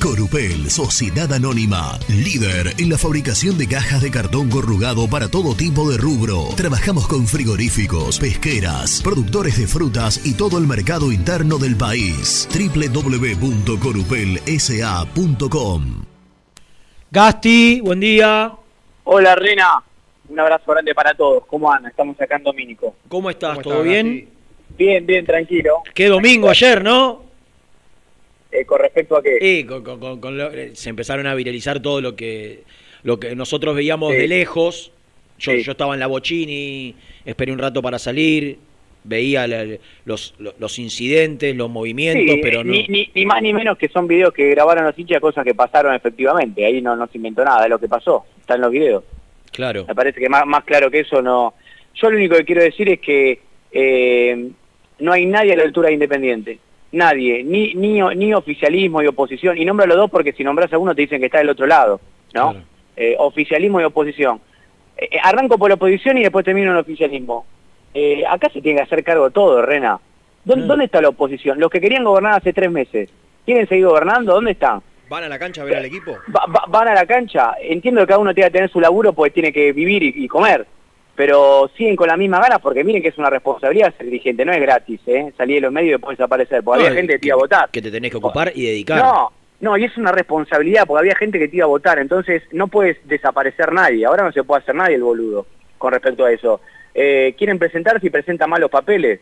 Corupel, Sociedad Anónima, líder en la fabricación de cajas de cartón corrugado para todo tipo de rubro. Trabajamos con frigoríficos, pesqueras, productores de frutas y todo el mercado interno del país. www.corupelsa.com Gasti, buen día. Hola, Rena. Un abrazo grande para todos. ¿Cómo andan? Estamos acá en Domínico. ¿Cómo estás? ¿Todo bien? Bien, bien, tranquilo. Qué domingo ayer, ¿no? Eh, ¿Con respecto a qué? Sí, con- con- con- con lo- eh, se empezaron a viralizar todo lo que lo que nosotros veíamos de lejos. Yo, yo estaba en la Bochini, esperé un rato para salir, veía la- los, los, los incidentes, los movimientos, Sí, pero no. ni, ni, ni más ni menos que son videos que grabaron los hinchas, cosas que pasaron efectivamente. Ahí no, no se inventó nada, es lo que pasó. Está en los videos. Claro. Me parece que más, más claro que eso no... Yo lo único que quiero decir es que eh, no hay nadie a la altura de Independiente. Nadie, ni, ni, ni oficialismo y oposición. Y nombro a los dos porque si nombras a uno te dicen que está del otro lado, ¿no? Eh, oficialismo y oposición. Eh, eh, arranco por la oposición y después termino en el oficialismo. Eh, acá se tiene que hacer cargo de todo, Rena. ¿Dónde, ¿Dónde está la oposición? Los que querían gobernar hace tres meses. ¿Quieren seguir gobernando? ¿Dónde están? ¿Van a la cancha a ver al equipo? Va- va- van a la cancha. Entiendo que cada uno tiene que tener su laburo porque tiene que vivir y, y comer. Pero siguen con la misma ganas porque miren que es una responsabilidad ser dirigente. No es gratis, ¿eh? Salir de los medios y después desaparecer. Porque No, había gente que te iba a votar. que te tenés que ocupar y dedicar. No, no, y es una responsabilidad porque había gente que te iba a votar, entonces no puedes desaparecer nadie. Ahora no se puede hacer nadie el boludo con respecto a eso. Eh, quieren presentarse y presentan mal los papeles.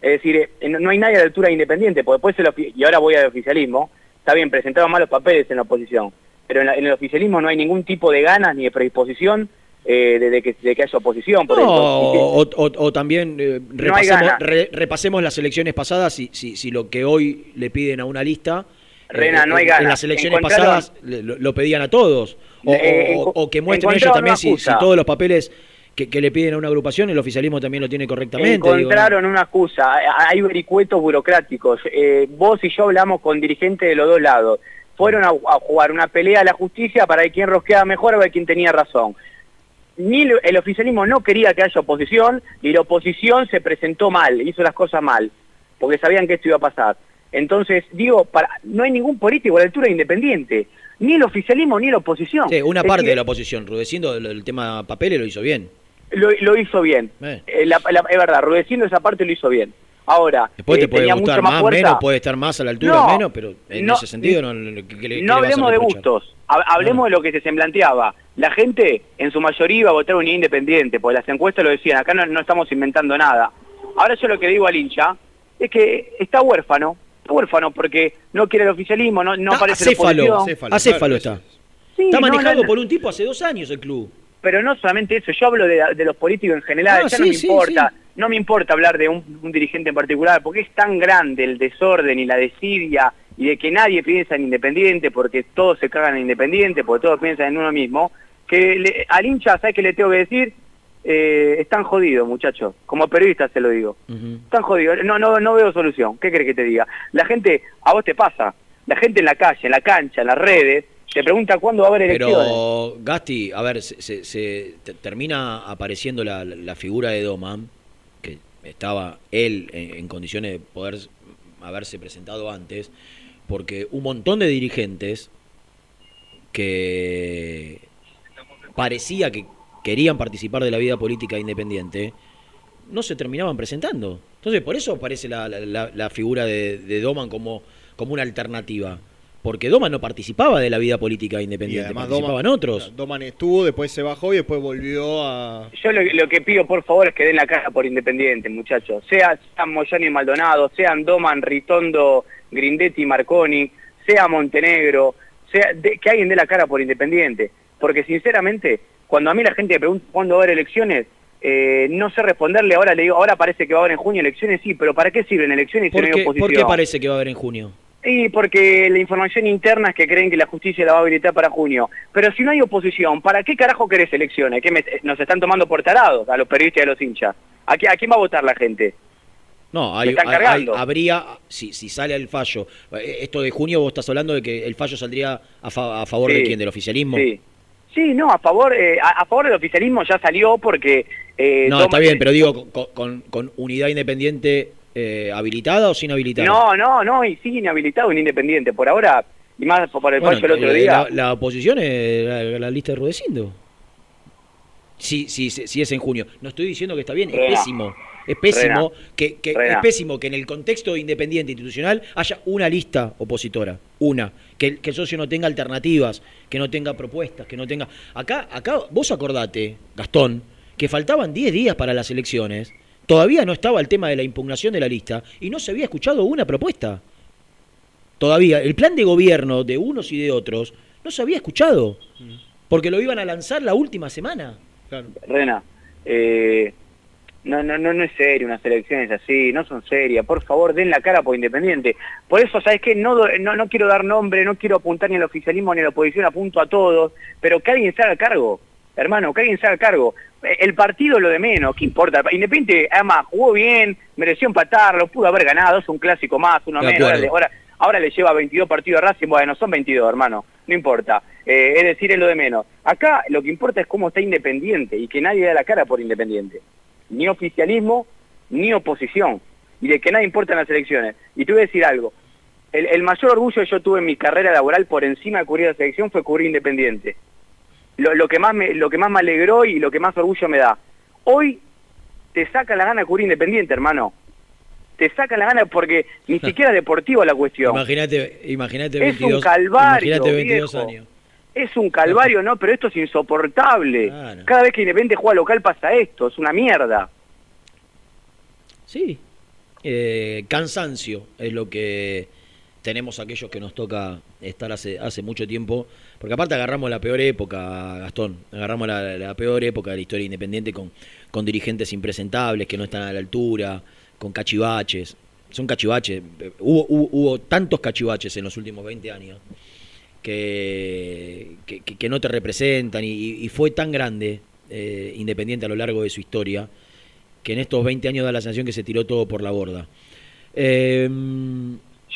Es decir, eh, no hay nadie a la altura de Independiente, porque después el y ahora voy al oficialismo, está bien, presentaron mal los papeles en la oposición, pero en, la- en el oficialismo no hay ningún tipo de ganas ni de predisposición eh, de, de que, de que haya oposición. Por No, o, o- o también eh, repasemos, re- repasemos las elecciones pasadas, si, si, si lo que hoy le piden a una lista, eh, Rena, no hay ganas. en las elecciones Encontraron- pasadas lo, lo pedían a todos. O, Eh, o- o que muestren ellos también si, todos los papeles que, que le piden a una agrupación, el oficialismo también lo tiene correctamente. digo, ¿no? Encontraron una excusa, hay vericuetos burocráticos. Eh, vos y yo hablamos con dirigentes de los dos lados. Fueron a, a jugar una pelea a la justicia para ver quién rosqueaba mejor, a ver quién tenía razón. Ni el oficialismo no quería que haya oposición, y la oposición se presentó mal, hizo las cosas mal, porque sabían que esto iba a pasar. Entonces, digo, para, no hay ningún político a la altura de independiente, ni el oficialismo ni la oposición. Sí, una Es parte decir, de la oposición, Rudecindo, el, el tema papeles lo hizo bien. lo, lo hizo bien. Eh. Eh, la- la- es verdad, Rudecindo esa parte lo hizo bien. Ahora, Después eh, te puede tenía gustar más más, menos, puede estar más a la altura, No, menos, pero en no, ese sentido no, no- ¿qué hablemos de gustos, hab- hablemos de lo que se se planteaba. La gente en su mayoría iba a votar unidad independiente, porque las encuestas lo decían, acá no, no estamos inventando nada. Ahora yo lo que digo al hincha es que está huérfano, está huérfano porque no quiere el oficialismo, no, no aparece la Acéfalo, oposición. acéfalo está. Sí, está no, manejado no, no. por un tipo hace dos años el club. Pero no solamente eso, yo hablo de, de los políticos en general, ya sí, no me sí, importa, no me importa hablar de un, un dirigente en particular, porque es tan grande el desorden y la desidia y de que nadie piensa en Independiente, porque todos se cagan en Independiente, porque todos piensan en uno mismo, que le- al hincha, ¿sabes qué le tengo que decir? Eh, están jodidos, muchachos, como periodista se lo digo. Están jodidos, no, no, no veo solución, ¿qué crees que te diga? La gente, a vos te pasa, la gente en la calle, en la cancha, en las redes, te pregunta cuándo va a haber elecciones. Pero, Gasti, a ver, se, se- se te- termina apareciendo la, la figura de Doman, que estaba él en, en condiciones de poder haberse presentado antes, porque un montón de dirigentes que parecía que querían participar de la vida política independiente, no se terminaban presentando. Entonces, por eso aparece la, la- la- la figura de, de Doman como, como una alternativa. Porque Doman no participaba de la vida política Y independiente, además participaban Doman- otros. Doman estuvo, después se bajó y después volvió a... Yo lo, lo que pido, por favor, es que den la cara por Independiente, muchachos. Sea, sean Moyano y Maldonado, sean Doman, Ritondo, Grindetti, Marconi, sea Montenegro, sea de- que alguien dé la cara por Independiente. Porque, sinceramente, cuando a mí la gente me pregunta cuándo va a haber elecciones, eh, no sé responderle. Ahora le digo, ahora parece que va a haber en junio elecciones, sí, pero ¿para qué sirven elecciones si ¿Por no hay oposición? por qué parece que va a haber en junio? Y porque la información interna es que creen que la justicia la va a habilitar para junio. Pero si no hay oposición, ¿para qué carajo querés elecciones? ¿Qué me- nos están tomando por tarados a los periodistas y a los hinchas? ¿A, qué- a quién va a votar la gente? No, hay, están hay- habría, si, si sale el fallo, eh, esto de junio vos estás hablando de que el fallo saldría a, fa- a favor de quién, del oficialismo. Sí. Sí, no, a favor, eh, a, a favor del oficialismo ya salió porque... eh, No, toma- está bien, pero digo, con, con- con unidad independiente eh, ¿habilitada o sin habilitar? No, no, no, y sigue inhabilitado en Independiente. Por ahora, y más por el Bueno, fallo el otro eh, día. La, la oposición es la, la lista de Rudecindo. Sí, sí, sí, sí es en junio. No estoy diciendo que está bien, es pésimo. Es pésimo Rena. que, que- es pésimo que en el contexto independiente institucional haya una lista opositora, una, que, el- que el socio no tenga alternativas, que no tenga propuestas, que no tenga. Acá, acá, vos acordate, Gastón, que faltaban 10 días para las elecciones, todavía no estaba el tema de la impugnación de la lista y no se había escuchado una propuesta. Todavía, el plan de gobierno de unos y de otros no se había escuchado, porque lo iban a lanzar la última semana. Rena, eh, no, no, no, no es serio unas elecciones así, no son serias. Por favor, den la cara por Independiente. Por eso, ¿sabes qué? No, do- no, no quiero dar nombre, no quiero apuntar ni al oficialismo ni a la oposición, apunto a todos, pero que alguien se haga cargo. Hermano, que alguien se haga cargo. Eh, El partido lo de menos, ¿qué importa? Independiente, además, jugó bien, mereció empatarlo, pudo haber ganado, es un clásico más, uno menos. Ahora, ahora, ahora le lleva 22 partidos a Racing, bueno, son 22, hermano, no importa. Eh, es decir, es lo de menos. Acá lo que importa es cómo está Independiente y que nadie da la cara por Independiente. Ni oficialismo, ni oposición. Y de que nada importa en las elecciones. Y te voy a decir algo. El, el mayor orgullo que yo tuve en mi carrera laboral por encima de cubrir la selección fue cubrir Independiente. Lo, lo que más me, lo que más me alegró y lo que más orgullo me da. Hoy te saca la gana de cubrir Independiente, hermano. Te saca la gana porque ni [LAUGHS] siquiera es deportiva la cuestión. Imagínate, imagínate Es 22, un calvario, imagínate 22 viejo. años. Es un calvario, ¿no? Pero esto es insoportable. Cada vez que Independiente juega local pasa esto, es una mierda. Sí. Eh, cansancio es lo que tenemos aquellos que nos toca estar hace, mucho tiempo. Porque aparte agarramos la peor época, Gastón. Agarramos la, peor época de la historia independiente con, con dirigentes impresentables que no están a la altura, con cachivaches. Son cachivaches. Hubo, tantos cachivaches en los últimos 20 años que, que, no te representan. Y, y fue tan grande eh, Independiente a lo largo de su historia que en estos 20 años da la sensación que se tiró todo por la borda. Eh,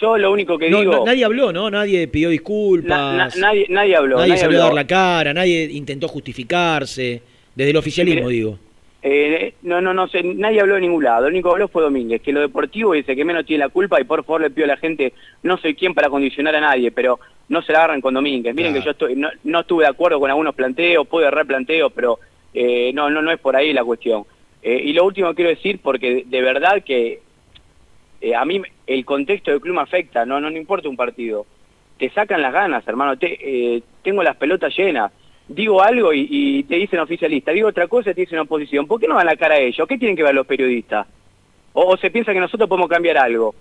Yo lo único que no, digo... nadie habló, ¿no? Nadie pidió disculpas. Na- na- nadie, nadie habló. nadie nadie salió a dar la cara, nadie intentó justificarse. Desde el oficialismo, Mire, digo. Eh, no, no, no sé, nadie habló de ningún lado. Lo único que habló fue Domínguez, que lo deportivo dice que menos tiene la culpa y por favor le pido a la gente, no soy quien para condicionar a nadie, pero no se la agarran con Domínguez. Miren Claro. que yo estoy, no, no estuve de acuerdo con algunos planteos, puedo errar planteos, pero eh, no, no, no es por ahí la cuestión. Eh, y lo último que quiero decir, porque de, de verdad que eh, a mí el contexto del club me afecta, no, no, no importa un partido. Te sacan las ganas, hermano. Te, eh, tengo las pelotas llenas. Digo algo y, te dicen oficialista. Digo otra cosa y te dicen oposición. ¿Por qué no dan la cara a ellos? ¿Qué tienen que ver los periodistas? O, o se piensa que nosotros podemos cambiar algo.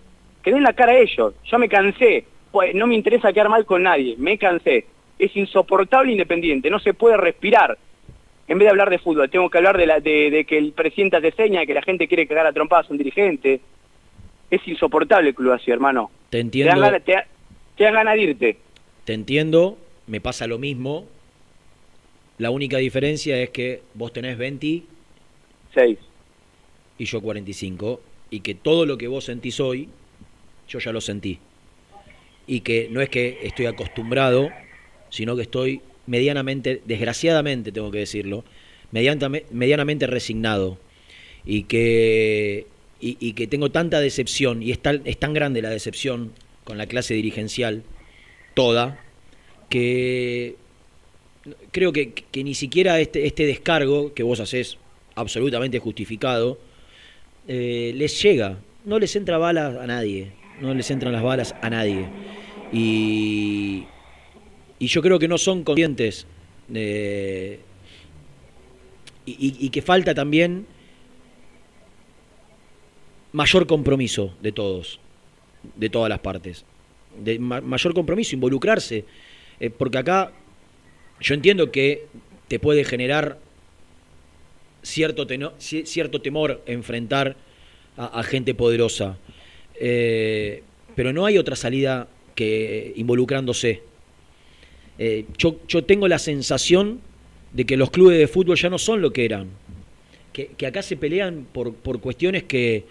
Que den la cara a ellos. Yo me cansé. Pues no me interesa quedar mal con nadie. Me cansé. Es insoportable independiente. No se puede respirar. En vez de hablar de fútbol, tengo que hablar de, la, de, que el presidente hace seña, que la gente quiere cagar a trompadas a un dirigente. Es insoportable el club así, hermano. Te Te dan entiendo, ganas, te, te dan ganas de irte. te entiendo, me pasa lo mismo. La única diferencia es que vos tenés 26 y yo 45 y que todo lo que vos sentís hoy, yo ya lo sentí. Y que no es que estoy acostumbrado, sino que estoy medianamente, desgraciadamente tengo que decirlo, medianamente resignado. Y que, y, y que tengo tanta decepción, y es tan, es tan grande la decepción con la clase dirigencial, toda, que creo que, ni siquiera este, este descargo que vos hacés absolutamente justificado, eh, les llega, no les entra balas a nadie, no les entran las balas a nadie. Y, y yo creo que no son conscientes y- y que falta también mayor compromiso de todos, de todas las partes, mayor compromiso, involucrarse, eh, porque acá yo entiendo que te puede generar cierto, temor enfrentar a, gente poderosa, eh, pero no hay otra salida que involucrándose. Eh, yo, yo tengo la sensación de que los clubes de fútbol ya no son lo que eran, que, que acá se pelean por, por cuestiones que,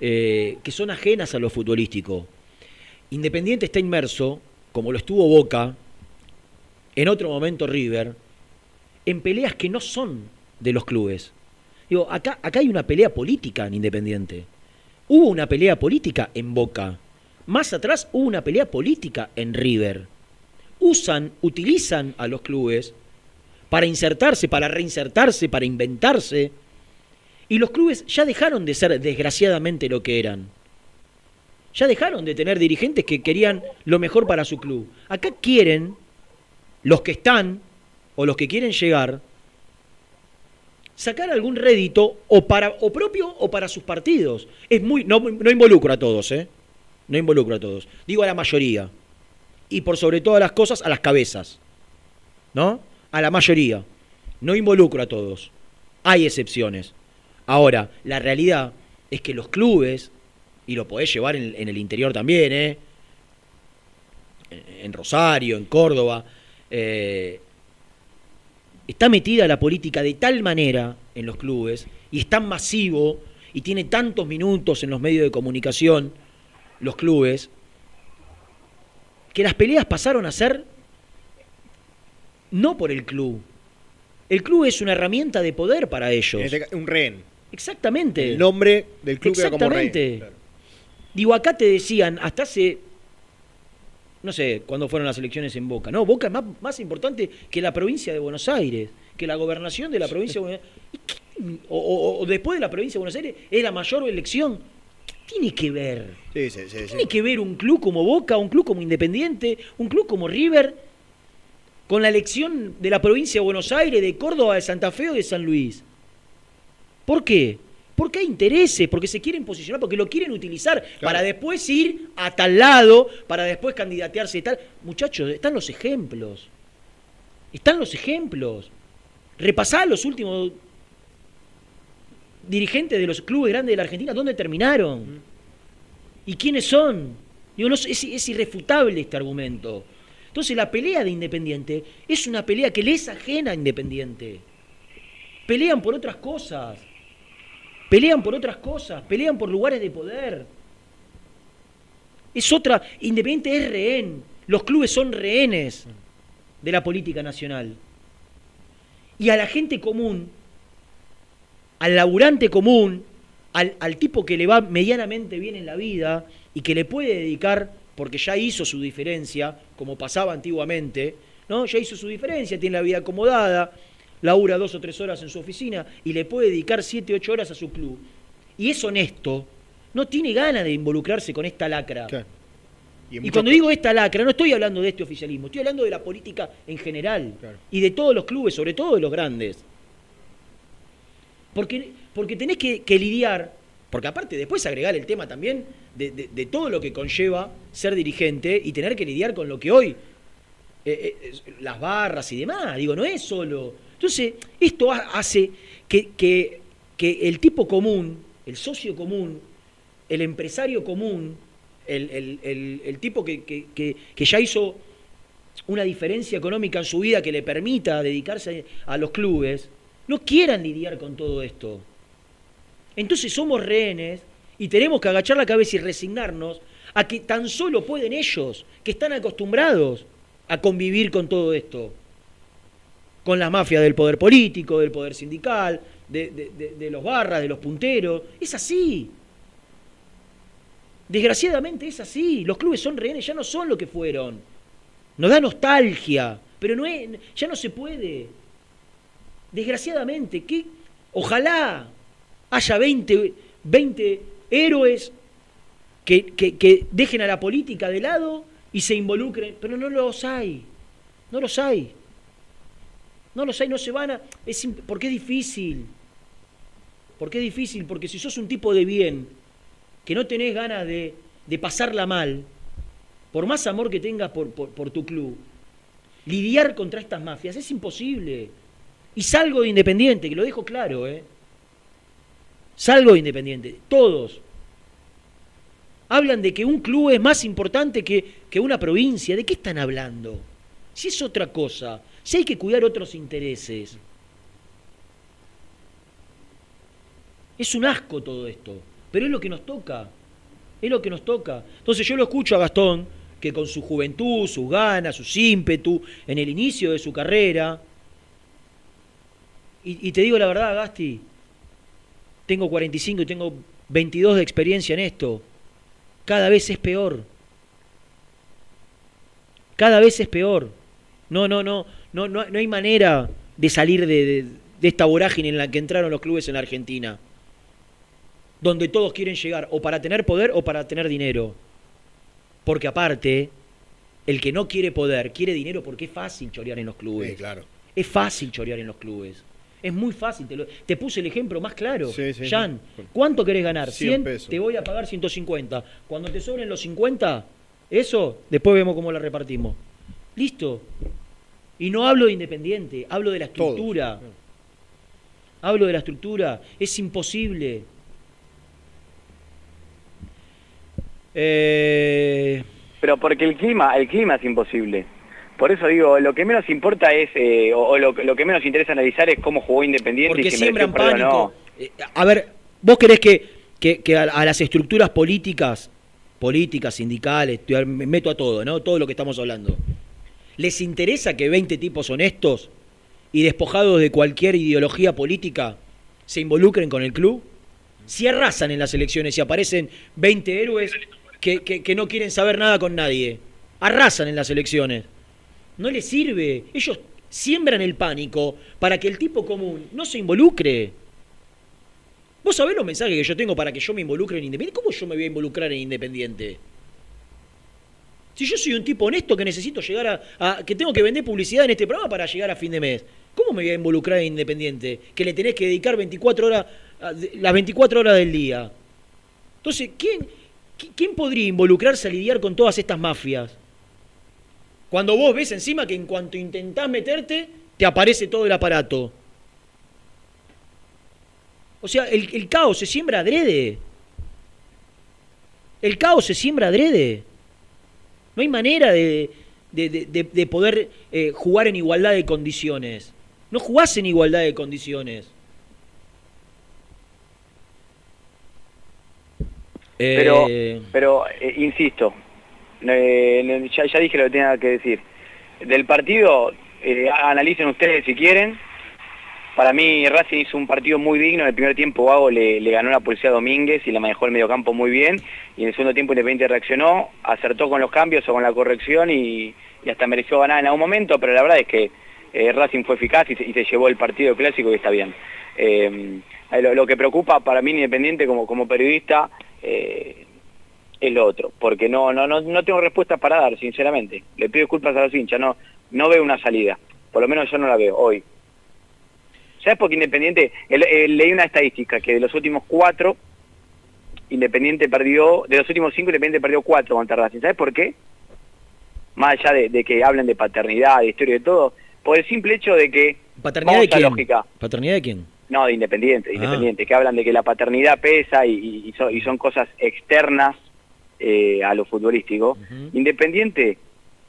eh, que son ajenas a lo futbolístico. Independiente está inmerso, como lo estuvo Boca, en otro momento River, en peleas que no son de los clubes. Digo, acá, acá hay una pelea política en Independiente. hubo una pelea política en Boca. Más atrás hubo una pelea política en River. Usan, utilizan a los clubes para insertarse, para reinsertarse, para inventarse. Y los clubes ya dejaron de ser desgraciadamente lo que eran. Ya dejaron de tener dirigentes que querían lo mejor para su club. Acá quieren los que están o los que quieren llegar sacar algún rédito o para o propio o para sus partidos. Es muy no, no involucro a todos, ¿eh? No involucro a todos. Digo a la mayoría. Y por sobre todas las cosas a las cabezas. ¿No? A la mayoría. No involucro a todos. Hay excepciones. Ahora, la realidad es que los clubes, y lo podés llevar en, el interior también, ¿eh? en Rosario, en Córdoba, eh, está metida la política de tal manera en los clubes y es tan masivo y tiene tantos minutos en los medios de comunicación, los clubes, que las peleas pasaron a ser no por el club. El club es una herramienta de poder para ellos. Un rehén. Exactamente. El nombre del club era como rehén. Exactamente. Claro. Digo, acá te decían, hasta hace, no sé, cuándo fueron las elecciones en Boca. No, Boca es más, más importante que la provincia de Buenos Aires, que la gobernación de la provincia de Buenos Aires. ¿Y qué- O, o- o después de la provincia de Buenos Aires, es la mayor elección. ¿Qué tiene que ver? Sí, sí, sí, sí. Tiene que ver un club como Boca, un club como Independiente, un club como River, con la elección de la provincia de Buenos Aires, de Córdoba, de Santa Fe o de San Luis. ¿Por qué? Porque hay intereses, porque se quieren posicionar, porque lo quieren utilizar para después ir a tal lado, para después candidatearse y tal. Muchachos, están los ejemplos. Están los ejemplos. Repasá los últimos dirigentes de los clubes grandes de la Argentina, ¿dónde terminaron? ¿Y quiénes son? Digo, no sé, es, es irrefutable este argumento. Entonces la pelea de Independiente es una pelea que le es ajena a Independiente. Pelean por otras cosas. Pelean por otras cosas. Pelean por lugares de poder. Es otra. Independiente es rehén. Los clubes son rehenes de la política nacional. Y a la gente común, al laburante común, al, al tipo que le va medianamente bien en la vida y que le puede dedicar, porque ya hizo su diferencia, como pasaba antiguamente, ¿no? Ya hizo su diferencia, tiene la vida acomodada, labura dos o tres horas en su oficina y le puede dedicar siete, ocho horas a su club. Y es honesto, no tiene ganas de involucrarse con esta lacra. Y, cuando digo esta lacra, no estoy hablando de este oficialismo, estoy hablando de la política en general y de todos los clubes, sobre todo de los grandes. Porque, porque tenés que, que lidiar, porque aparte después agregar el tema también de, de- de todo lo que conlleva ser dirigente y tener que lidiar con lo que hoy, eh, eh, las barras y demás, digo, no es solo. Entonces, esto ha- hace que, el tipo común, el socio común, el empresario común, el, tipo que- que ya hizo una diferencia económica en su vida que le permita dedicarse a los clubes, no quieran lidiar con todo esto. Entonces somos rehenes y tenemos que agachar la cabeza y resignarnos a que tan solo pueden ellos, que están acostumbrados a convivir con todo esto, con las mafias del poder político, del poder sindical, de, los barras, de los punteros. Es así. Desgraciadamente es así. Los clubes son rehenes, ya no son lo que fueron. Nos da nostalgia, pero no es, ya no se puede. Desgraciadamente, ¿qué? ojalá haya 20, 20 héroes que, que- que dejen a la política de lado y se involucren, pero no los hay. No los hay. No los hay, no se van a... Es, porque es difícil. Porque es difícil, porque si sos un tipo de bien, que no tenés ganas de, de pasarla mal, por más amor que tengas por, por- por tu club, lidiar contra estas mafias es imposible. Y salgo de Independiente, que lo dejo claro, ¿eh? Salgo de Independiente, todos. Hablan de que un club es más importante que, que una provincia. ¿De qué están hablando? Si es otra cosa, si hay que cuidar otros intereses. Es un asco todo esto, pero es lo que nos toca. Es lo que nos toca. Entonces yo lo escucho a Gastón, que con su juventud, sus ganas, sus ímpetu, en el inicio de su carrera, y, te digo la verdad, Gasti, tengo 45 y tengo 22 de experiencia en esto. Cada vez es peor. Cada vez es peor. No, no, no, no, no, no hay manera de salir de, de- de esta vorágine en la que entraron los clubes en la Argentina. Donde todos quieren llegar o para tener poder o para tener dinero. Porque aparte, el que no quiere poder, quiere dinero porque es fácil chorear en los clubes. claro. Es fácil chorear en los clubes. Es muy fácil. Te, lo- te puse el ejemplo más claro. Sí, sí, Jan, sí. ¿cuánto querés ganar? 100 100, pesos. te voy a pagar 150. Cuando te sobren los 50, eso, después vemos cómo la repartimos. Listo. Y no hablo de Independiente, hablo de la estructura. Hablo de la estructura. Es imposible. Eh, Pero porque el clima, el clima es imposible. Por eso digo, lo que menos importa es, eh, o, o lo, lo que menos interesa analizar es cómo jugó Independiente porque y si siembran pánico. no. Eh, A ver, ¿vos querés que, que- que a, a las estructuras políticas, políticas, sindicales, te- me meto a todo, ¿no? Todo lo que estamos hablando. ¿Les interesa que 20 tipos honestos y despojados de cualquier ideología política se involucren con el club? Si arrasan en las elecciones y aparecen 20 héroes que, que- no quieren saber nada con nadie, arrasan en las elecciones. No les sirve. Ellos siembran el pánico para que el tipo común no se involucre. ¿Vos sabés los mensajes que yo tengo para que yo me involucre en Independiente? ¿Cómo yo me voy a involucrar en Independiente? Si yo soy un tipo honesto que necesito llegar a, que tengo que vender publicidad en este programa para llegar a fin de mes, ¿cómo me voy a involucrar en Independiente? Que le tenés que dedicar 24 horas, las 24 horas del día. Entonces, ¿quién, qui- ¿quién podría involucrarse a lidiar con todas estas mafias? Cuando vos ves encima que en cuanto intentás meterte, te aparece todo el aparato. O sea, el caos se siembra adrede. El caos se siembra adrede. No hay manera de, de- de- de- de poder eh, jugar en igualdad de condiciones. No jugás en igualdad de condiciones. Pero, Eh, pero eh, insisto, eh, ya, ya dije lo que tenía que decir. Del partido, eh, analicen ustedes si quieren. Para mí Racing hizo un partido muy digno. En el primer tiempo Vago le, ganó la policía a Domínguez y la manejó el mediocampo muy bien. Y en el segundo tiempo Independiente reaccionó, acertó con los cambios o con la corrección y, hasta mereció ganar en algún momento. Pero la verdad es que eh, Racing fue eficaz y se, llevó el partido clásico y está bien. Eh, lo, que preocupa para mí Independiente como, como periodista eh, es lo otro, porque no, no, no, no tengo respuestas para dar, sinceramente. Le pido disculpas a los hinchas, no, no veo una salida. Por lo menos yo no la veo hoy. ¿Sabes por qué Independiente? el- el- leí una estadística que de los últimos cuatro, Independiente perdió, de los últimos cinco, Independiente perdió cuatro contra Racing. ¿Sabes por qué? Más allá de, de que hablen de paternidad, de historia y de todo, por el simple hecho de que... ¿Paternidad de quién? lógica. ¿Paternidad de quién? No, de Independiente, de Ah. Independiente, que hablan de que la paternidad pesa y, y- y son, y son cosas externas eh, a lo futbolístico. Independiente,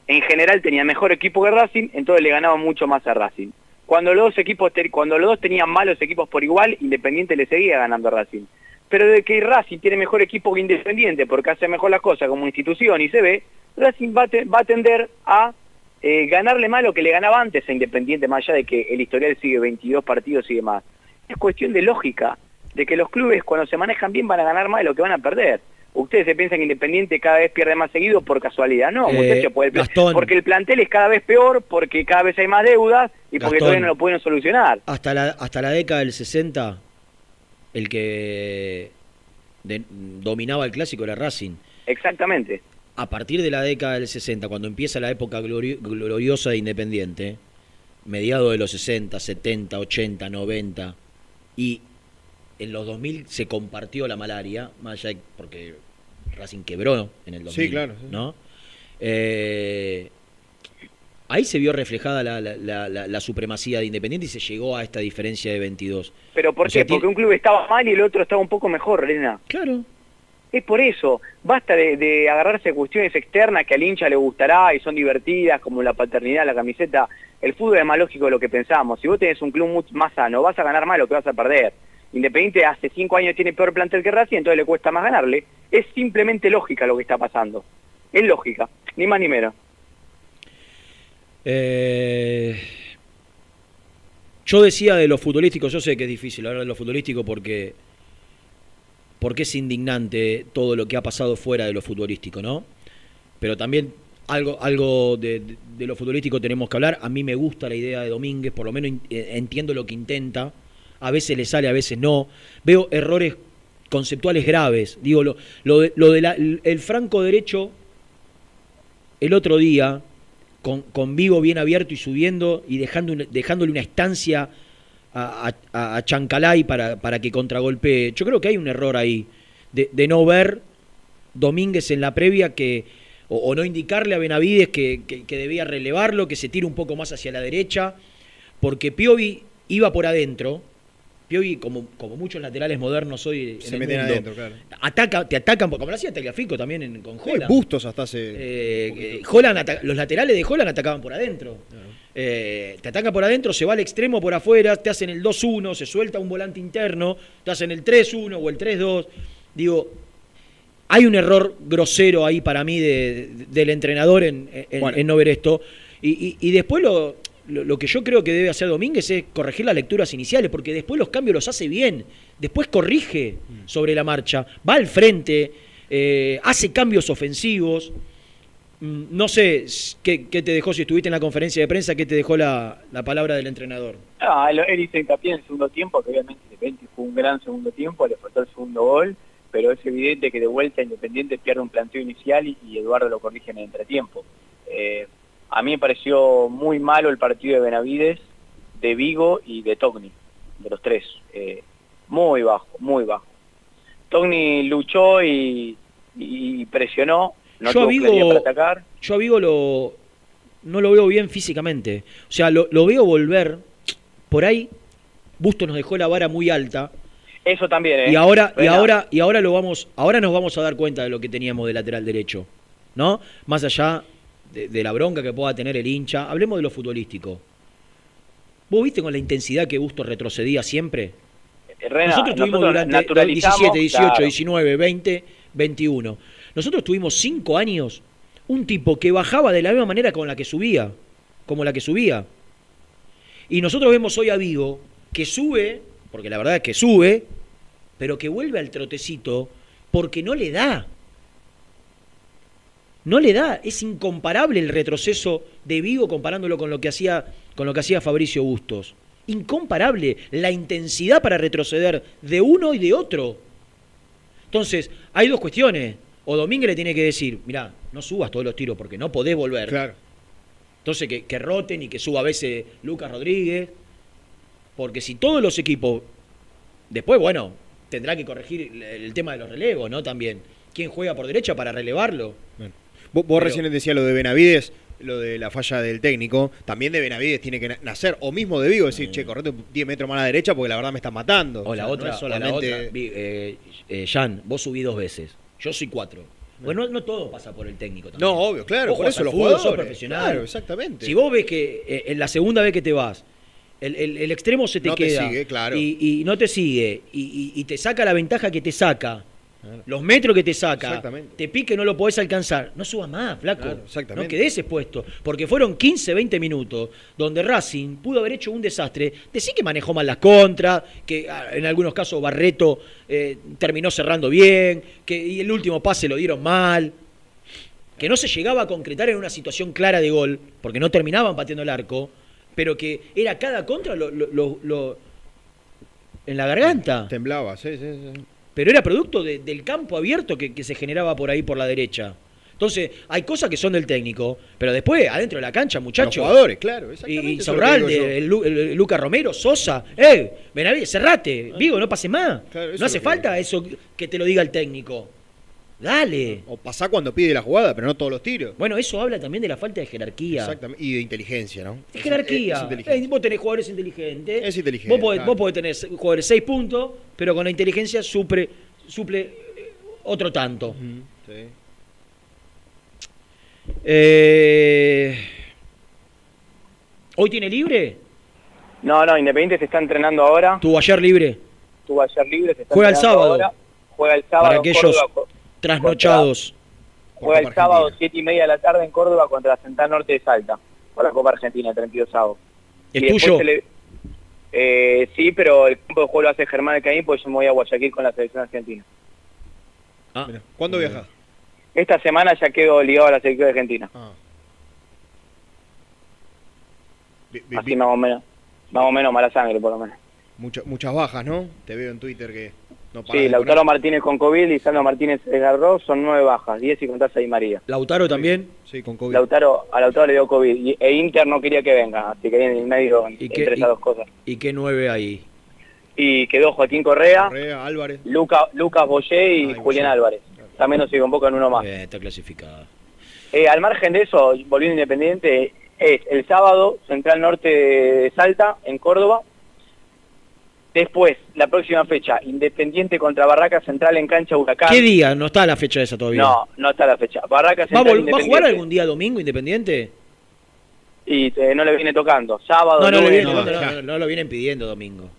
en general, tenía mejor equipo que Racing, entonces le ganaba mucho más a Racing. Cuando los dos equipos, cuando los dos tenían malos equipos por igual, Independiente le seguía ganando a Racing. Pero de que Racing tiene mejor equipo que Independiente porque hace mejor las cosas como institución y se ve, Racing va te- va a tender a eh, ganarle más lo que le ganaba antes a Independiente, más allá de que el historial sigue 22 partidos y demás. Es cuestión de lógica, de que los clubes cuando se manejan bien van a ganar más de lo que van a perder. Ustedes se piensan que Independiente cada vez pierde más seguido por casualidad. No, Eh, muchachos, por el porque el plantel es cada vez peor, porque cada vez hay más deudas y porque Gastón. todavía no lo pueden solucionar. Hasta la, hasta la década del 60, el que de- dominaba el clásico era Racing. Exactamente. A partir de la década del 60, cuando empieza la época glori- gloriosa de Independiente, mediados de los 60, 70, 80, 90, y en los 2000 se compartió la malaria, más allá de- porque Racing quebró en el 2000, Sí, claro, sí. ¿no? Eh, ahí se vio reflejada la, la- la- la- la supremacía de Independiente y se llegó a esta diferencia de 22. Pero ¿por O sea, qué? Porque un club estaba mal y el otro estaba un poco mejor, Elena. Claro. Es por eso. Basta de, de agarrarse a cuestiones externas que al hincha le gustará y son divertidas, como la paternidad, la camiseta. El fútbol es más lógico de lo que pensamos. Si vos tenés un club más sano, vas a ganar más lo que vas a perder. Independiente hace cinco años tiene peor plantel que Racing, entonces le cuesta más ganarle. Es simplemente lógica lo que está pasando. Es lógica, ni más ni menos. Eh, yo decía de lo futbolístico, yo sé que es difícil hablar de lo futbolístico porque porque es indignante todo lo que ha pasado fuera de lo futbolístico, ¿no? Pero también algo, algo de, de- de lo futbolístico tenemos que hablar. A mí me gusta la idea de Domínguez, por lo menos eh, entiendo lo que intenta. A veces le sale, a veces no. Veo errores conceptuales graves. Digo, lo, lo de, lo de la- el franco derecho el otro día, con, con bien abierto y subiendo y dejando dejándole una estancia a, a- a Chancalay para, para que contragolpee. Yo creo que hay un error ahí de, de no ver Domínguez en la previa que o, o no indicarle a Benavides que, que- que debía relevarlo, que se tire un poco más hacia la derecha, porque Piovi iba por adentro. Piovi, como, como muchos laterales modernos hoy en Se el meten mundo, adentro, claro. ataca, te atacan, como lo hacía Tagliafico también en- con Sí, Holland. Bustos hasta hace. Eh, eh, Holland los laterales de Holland atacaban por adentro. Eh, te ataca por adentro, se va al extremo por afuera, te hacen el 2-1, se suelta un volante interno, te hacen el 3-1 o el 3-2. Digo, hay un error grosero ahí para mí de- de- del entrenador en, en- Bueno. en no ver esto. Y, y- y después lo, lo, lo que yo creo que debe hacer Domínguez es corregir las lecturas iniciales, porque después los cambios los hace bien, después corrige sobre la marcha, va al frente, eh, hace cambios ofensivos. Mm, No sé qué, qué te dejó, si estuviste en la conferencia de prensa, qué te dejó la, la palabra del entrenador. Ah, lo- él hizo hincapié en el segundo tiempo, que obviamente Independiente fue un gran segundo tiempo, le faltó el segundo gol, pero es evidente que de vuelta Independiente pierde un planteo inicial y, y Eduardo lo corrige en el entretiempo. Eh, a mí me pareció muy malo el partido de Benavides, de Vigo y de Togni, de los tres. Eh, muy bajo, muy bajo. Togni luchó y, y presionó, no Yo tuvo Vigo- para atacar. Yo a Vigo lo, no lo veo bien físicamente. O sea, lo, lo veo volver. Por ahí, Busto nos dejó la vara muy alta. Eso también, ¿eh? Y ahora, y ahora, y ahora lo vamos, ahora nos vamos a dar cuenta de lo que teníamos de lateral derecho. ¿No? Más allá de, de la bronca que pueda tener el hincha. Hablemos de lo futbolístico. ¿Vos viste con la intensidad que Busto retrocedía siempre? Rena, nosotros tuvimos nosotros durante naturalizamos, 17, 18, claro. 19, 20, 21. Nosotros tuvimos cinco años un tipo que bajaba de la misma manera con la que subía, como la que subía. Y nosotros vemos hoy a Vigo que sube, porque la verdad es que sube, pero que vuelve al trotecito porque no le da. No le da, es incomparable el retroceso de Vigo comparándolo con lo que hacía con lo que hacía Fabricio Bustos. Incomparable la intensidad para retroceder de uno y de otro. Entonces, hay dos cuestiones. O Domínguez le tiene que decir, mirá, no subas todos los tiros porque no podés volver. Claro. Entonces, que, que roten y que suba a veces Lucas Rodríguez. Porque si todos los equipos. Después, bueno, tendrá que corregir el, el tema de los relevos, ¿no? También. ¿Quién juega por derecha para relevarlo? Vos, vos Pero- recién decías lo de Benavides, lo de la falla del técnico. También de Benavides tiene que na- nacer, o mismo de Vigo, decir, che, correte 10 metros más a la derecha porque la verdad me están matando. O la sea, no otra, o la solamente- otra. Vi- eh, eh, Jan, vos subí dos veces. Yo soy cuatro. Bueno, no, no todo pasa por el técnico también. No, obvio, claro, por eso los fútbol, sos jugadores, profesional. claro, exactamente. Si vos ves que eh, en la segunda vez que te vas, el, el- el extremo se te No te queda sigue, claro. y, y no te sigue y, y- y te saca la ventaja que te saca, los metros que te saca, te pique no lo podés alcanzar, no subas más, flaco. Claro. No quedes expuesto. Porque fueron 15, 20 minutos donde Racing pudo haber hecho un desastre. Decí que manejó mal las contras, que ah, en algunos casos Barreto eh, terminó cerrando bien, que y el último pase lo dieron mal. Que no se llegaba a concretar en una situación clara de gol, porque no terminaban pateando el arco, pero que era cada contra lo- lo- lo- lo- en la garganta. Temblaba, sí, sí, sí. Pero era producto de- del campo abierto que, que se generaba por ahí por la derecha. Entonces, hay cosas que son del técnico, pero después, adentro de la cancha, muchachos. Los jugadores, claro, Y, exactamente. y eso es lo que digo yo. Saurralde, el, Lu- el- el Luca Romero, Sosa, ¡eh! Benavides, cerrate, Vigo, no pase más. Claro, no hace falta eso que te lo diga el técnico. Dale. O pasá cuando pide la jugada, pero no todos los tiros. Bueno, eso habla también de la falta de jerarquía. Exactamente. Y de inteligencia, ¿no? De jerarquía. Es. Eh, vos tenés jugadores inteligentes. Es inteligente, Vos podés, claro. vos podés tener jugadores seis puntos, pero con la inteligencia suple, suple eh, otro tanto. Sí. Eh, ¿Hoy tiene libre? No, no, Independiente se está entrenando ahora. ¿Tuvo ayer libre? Estuvo ayer libre, se está Juega el sábado. ahora. Juega el sábado Para aquellos Córdoba trasnochados. Juega el sábado, siete y media de la tarde en Córdoba contra la Central Norte de Salta. Por la Copa Argentina, el 32 sábado. ¿Es Y después tuyo? se le- Eh, sí, pero el campo de juego lo hace Germán Caín, porque yo me voy a Guayaquil con la selección argentina. Mirá, ¿Cuándo viajas? Esta semana ya quedo ligado a la selección argentina. Vi- Así más o menos. Más o menos mala sangre, por lo menos. mucha- muchas bajas, ¿no? Te veo en Twitter que no Sí, Lautaro Martínez con COVID y Sandro Martínez Garros son nueve bajas, 10 y contás ahí María. Lautaro también. Sí, con COVID. Lautaro, a Lautaro le dio COVID y, e Inter no quería que venga, así que en el medio ¿Y entre esas dos cosas. y, qué nueve ahí? Y quedó Joaquín Correa, Correa, Álvarez. Luca, Lucas Boyé y Julián Álvarez. También nos convocan uno más. Eh, está clasificada. Eh, al margen de eso, volviendo Independiente, es el sábado, Central Norte de Salta, en Córdoba. Después, la próxima fecha, Independiente contra Barraca Central en cancha Huracán. ¿Qué día? No está la fecha esa todavía. No, no está la fecha. Barraca ¿Va, a Central ¿Va a jugar Independiente. algún día domingo Independiente? Y eh, no le viene tocando. Sábado, No, no, lunes, lo vienen pidiendo domingo.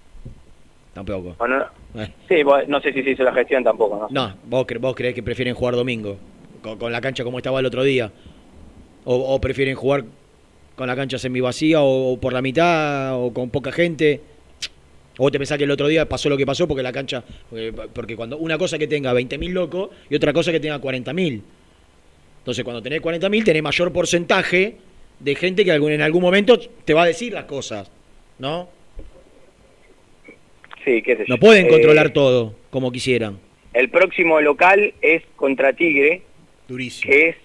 Tampoco. Bueno, Eh. sí, bueno, no sé si se hizo la gestión tampoco, ¿no? No, vos, cre- vos creés que prefieren jugar domingo, con, con la cancha como estaba el otro día. O, o prefieren jugar con la cancha semivacía o, o por la mitad o con poca gente. O vos te pensás que el otro día pasó lo que pasó porque la cancha. Porque, porque cuando una cosa que tenga 20.000 locos y otra cosa que tenga 40.000. Entonces, cuando tenés 40.000, tenés mayor porcentaje de gente que en algún momento te va a decir las cosas. ¿No? Sí, qué sé yo. No pueden Eh, controlar todo como quisieran. El próximo local es contra Tigre, Durísimo. que es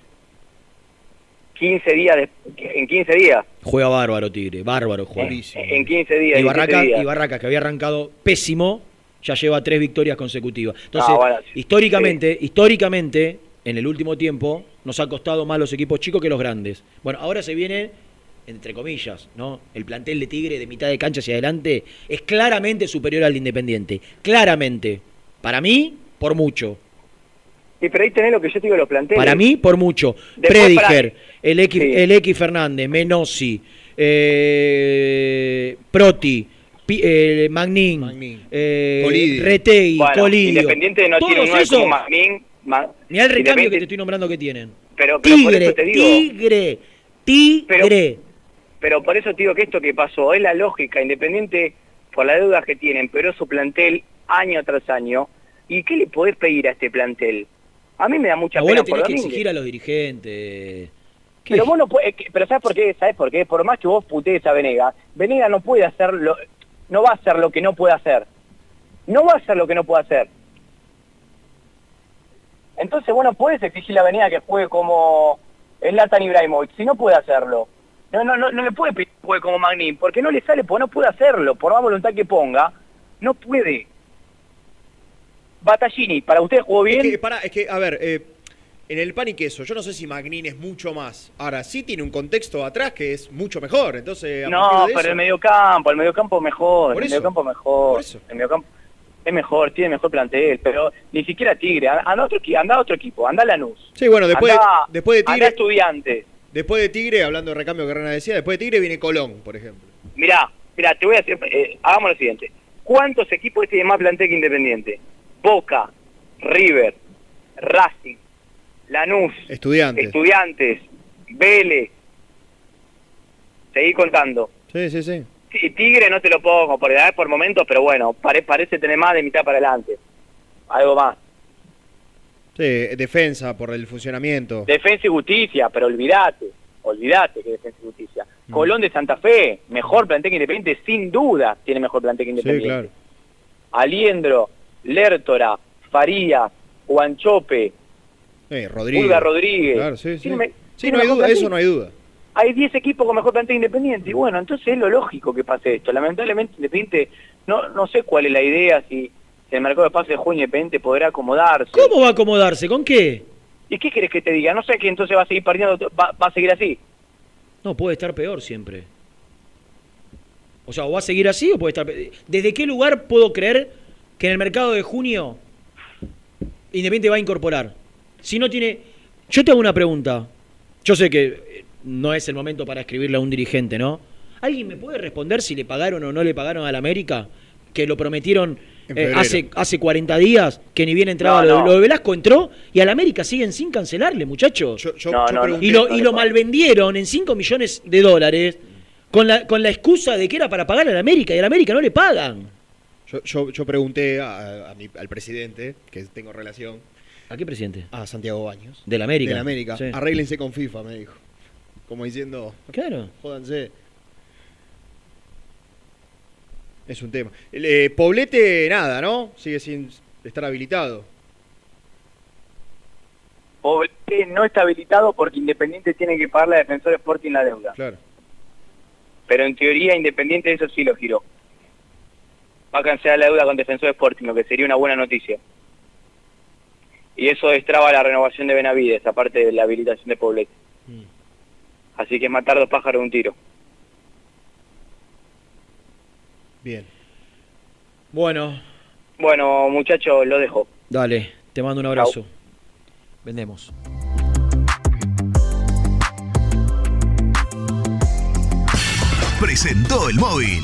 15 días, de- en 15 días. Juega bárbaro, Tigre. Bárbaro juega. En 15 días. Y en 15 Barraca, días. y Barraca, que había arrancado pésimo, ya lleva tres victorias consecutivas. Entonces, Ah, bueno, sí. históricamente, históricamente, en el último tiempo, nos ha costado más los equipos chicos que los grandes. Bueno, ahora se viene, entre comillas, ¿no? El plantel de Tigre de mitad de cancha hacia adelante es claramente superior al de Independiente. Claramente. Para mí, por mucho. Sí, pero ahí tenés lo que yo te digo los planteles. Para mí, por mucho. Después, Prediger. El X, Sí. el X Fernández, Menossi, eh, Proti, Pi- eh, Magnin, eh, Colidio. Retegui, Bueno, Colidio. Independiente no tiene un Todos 9 como. Magnin. Ma- Mirá el recambio que te estoy nombrando que tienen. Pero, pero por Tigre, eso te digo, Tigre, Tigre. pero por eso te digo que esto que pasó es la lógica, Independiente por las deudas que tienen, pero su plantel año tras año. ¿Y qué le podés pedir a este plantel? A mí me da mucha A vos pena le por tenés que exigir a los dirigentes. ¿Qué? Pero vos no puedes, pero ¿sabes por qué? ¿Sabes por qué? Por más que vos putees a Venegas, Venegas no puede hacer lo, no va a hacer lo que no puede hacer. No va a hacer lo que no puede hacer. Entonces vos no puedes exigirle a Venegas que juegue como Zlatan Ibrahimovic, si no puede hacerlo. No, no, no, no le puede pedir que juegue como Magnin, porque no le sale, porque no puede hacerlo, por más voluntad que ponga, no puede. Battaglini, ¿para usted jugó bien? Es que, pará, es que, a ver, eh, en el pan y queso, yo no sé si Magnin es mucho más. Ahora, sí tiene un contexto atrás que es mucho mejor. Entonces, No, pero eso- el mediocampo, el mediocampo mejor, el mediocampo mejor, el mediocampo es mejor, tiene mejor plantel, pero ni siquiera Tigre, anda otro, anda otro equipo, anda Lanús. Sí, bueno, después, Anda- después de anda Tigre. Estudiantes. Después de Tigre, hablando de recambio que Rena decía, después de Tigre viene Colón, por ejemplo. Mirá, mirá, te voy a decir, eh, hagamos lo siguiente. ¿Cuántos equipos tienen más plantel que Independiente? Boca, River, Racing, Lanús, Estudiantes. Estudiantes, Vélez. Seguí contando. Sí, sí, sí. Sí, Tigre no te lo pongo por edad por momentos, pero bueno, pare- parece tener más de mitad para adelante. Algo más. Sí, defensa por el funcionamiento. Defensa y justicia, pero olvídate, olvídate que defensa y justicia. Colón de Santa Fe, mejor plantel que Independiente, sin duda tiene mejor plantel que Sí, Independiente. claro. Aliendro, Lertora, Farías, Guanchope, Sí, Rodríguez. Claro, sí, sí. Me- Sí, tiene no hay duda, eso no hay duda. Hay 10 equipos con mejor plantel Independiente. Y bueno, entonces es lo lógico que pase esto. Lamentablemente Independiente, no, no sé cuál es la idea, si, si el mercado de pase de junio Independiente podrá acomodarse. ¿Cómo va a acomodarse? ¿Con qué? ¿Y qué quieres que te diga? No sé que entonces va a seguir perdiendo, va, va a seguir así. No, puede estar peor siempre. O sea, o va a seguir así o puede estar pe- ¿Desde qué lugar puedo creer que en el mercado de junio Independiente va a incorporar? Si no tiene... Yo te hago una pregunta. Yo sé que eh, no es el momento para escribirle a un dirigente, ¿no? ¿Alguien me puede responder si le pagaron o no le pagaron al América? Que lo prometieron eh, hace, hace 40 días, que ni bien entraba No, lo, no. lo de Velasco, entró y al América siguen sin cancelarle, muchachos. Yo, No, yo no, pregunté- Y lo, y lo malvendieron en 5 millones de dólares con la, con la excusa de que era para pagar al América y al América no le pagan. Yo, yo, yo pregunté a- a mi- al presidente, que tengo relación, ¿A qué presidente? A Santiago Baños. ¿Del América? Del América. Sí. Arréglense con FIFA, me dijo. Como diciendo. Claro. Jódanse. Es un tema. El, eh, Poblete, nada, ¿no? Sigue sin estar habilitado. Poblete no está habilitado porque Independiente tiene que pagarle a Defensor Sporting la deuda. Claro. Pero en teoría Independiente eso sí lo giró. Va a cancelar la deuda con Defensor Sporting, lo que sería una buena noticia. Y eso destraba la renovación de Benavides, aparte de la habilitación de Poblete. Así que es matar dos pájaros de un tiro. Bien. Bueno, Bueno, muchachos, lo dejo. dale, te mando un abrazo. Vendemos. Presentó el móvil.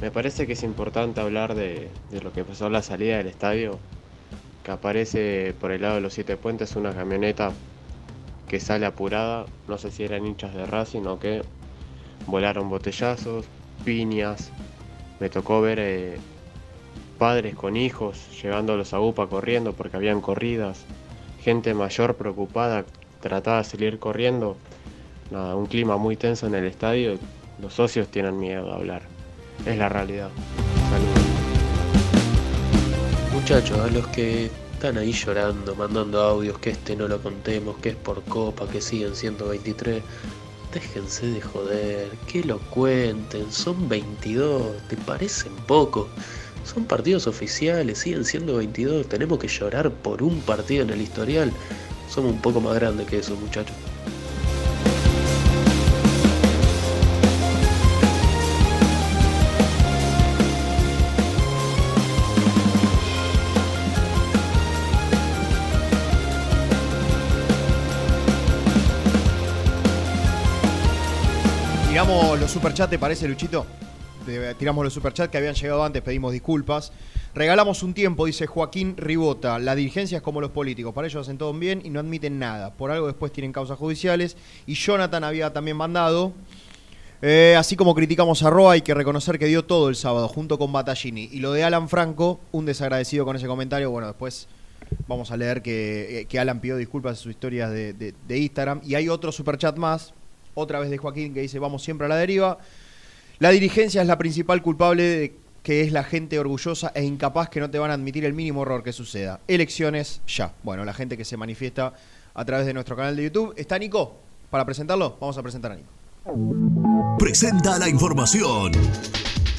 Me parece que es importante hablar de, lo que pasó a la salida del estadio. Que aparece por el lado de los siete puentes una camioneta que sale apurada. No sé si eran hinchas de Racing o qué. Volaron botellazos, piñas. Me tocó ver eh, padres con hijos llevándolos a UPA corriendo porque habían corridas. Gente mayor preocupada trataba de salir corriendo. Nada, un clima muy tenso en el estadio. Los socios tienen miedo de hablar. Es la realidad. Muchachos, a los que están ahí llorando, mandando audios, que este no lo contemos, que es por copa, que siguen 123, déjense de joder, que lo cuenten, son 22, ¿te parecen poco? Son partidos oficiales, siguen siendo 22, tenemos que llorar por un partido en el historial. Somos un poco más grandes que eso, muchachos. Superchats, ¿te parece, Luchito? Tiramos los superchats que habían llegado antes, pedimos disculpas. Regalamos un tiempo, dice Joaquín Ribota. La dirigencia es como los políticos, para ellos hacen todo bien y no admiten nada. Por algo después tienen causas judiciales. Y Jonathan había también mandado. eh, así como criticamos a Roa, hay que reconocer que dio todo el sábado junto con Battaglini. Y lo de Alan Franco, un desagradecido con ese comentario. Bueno, después vamos a leer que, eh, Alan pidió disculpas en sus historias de- de Instagram. Y hay otro superchat más, otra vez de Joaquín, que dice: Vamos siempre a la deriva. La dirigencia es la principal culpable de que es la gente orgullosa e incapaz que no te van a admitir el mínimo error que suceda. Elecciones ya. Bueno, la gente que se manifiesta a través de nuestro canal de YouTube. ¿Está Nico? Para presentarlo, vamos a presentar a Nico. Presenta la información.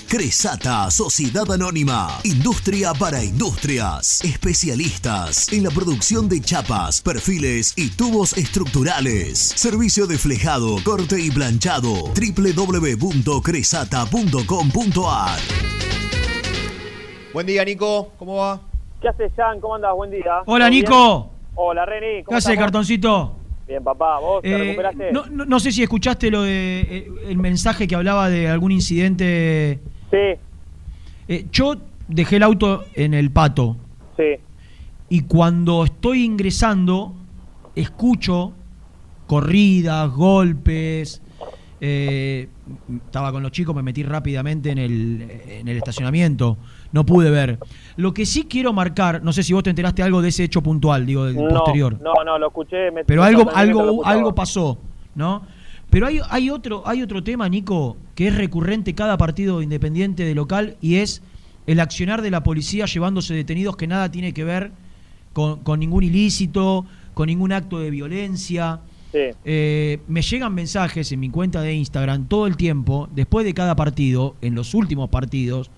Cresata, Sociedad Anónima, Industria para Industrias, especialistas en la producción de chapas, perfiles y tubos estructurales. Servicio de flejado, corte y planchado. www.cresata.com.ar Buen día, Nico. ¿Cómo va? ¿Qué haces, Jan? ¿Cómo andas? Buen día. Hola. Nico. Hola, Reni. ¿Qué hace, cartoncito? Bien, papá. ¿Vos te Eh, recuperaste? no, no- no sé si escuchaste lo de eh, el mensaje que hablaba de algún incidente. Sí. Eh, yo dejé el auto en el pato Sí. y cuando estoy ingresando escucho corridas, golpes. eh, estaba con los chicos, me metí rápidamente en el, en el estacionamiento. No pude ver. Lo que sí quiero marcar, no sé si vos te enteraste algo de ese hecho puntual, digo, del No, posterior. no, no, lo escuché. Me Pero algo, algo, algo pasó, ¿no? Pero hay, hay, otro, hay otro tema, Nico, que es recurrente cada partido independiente de local y es el accionar de la policía llevándose detenidos que nada tiene que ver con, con ningún ilícito, con ningún acto de violencia. Sí. Eh, me llegan mensajes en mi cuenta de Instagram todo el tiempo, después de cada partido, en los últimos partidos,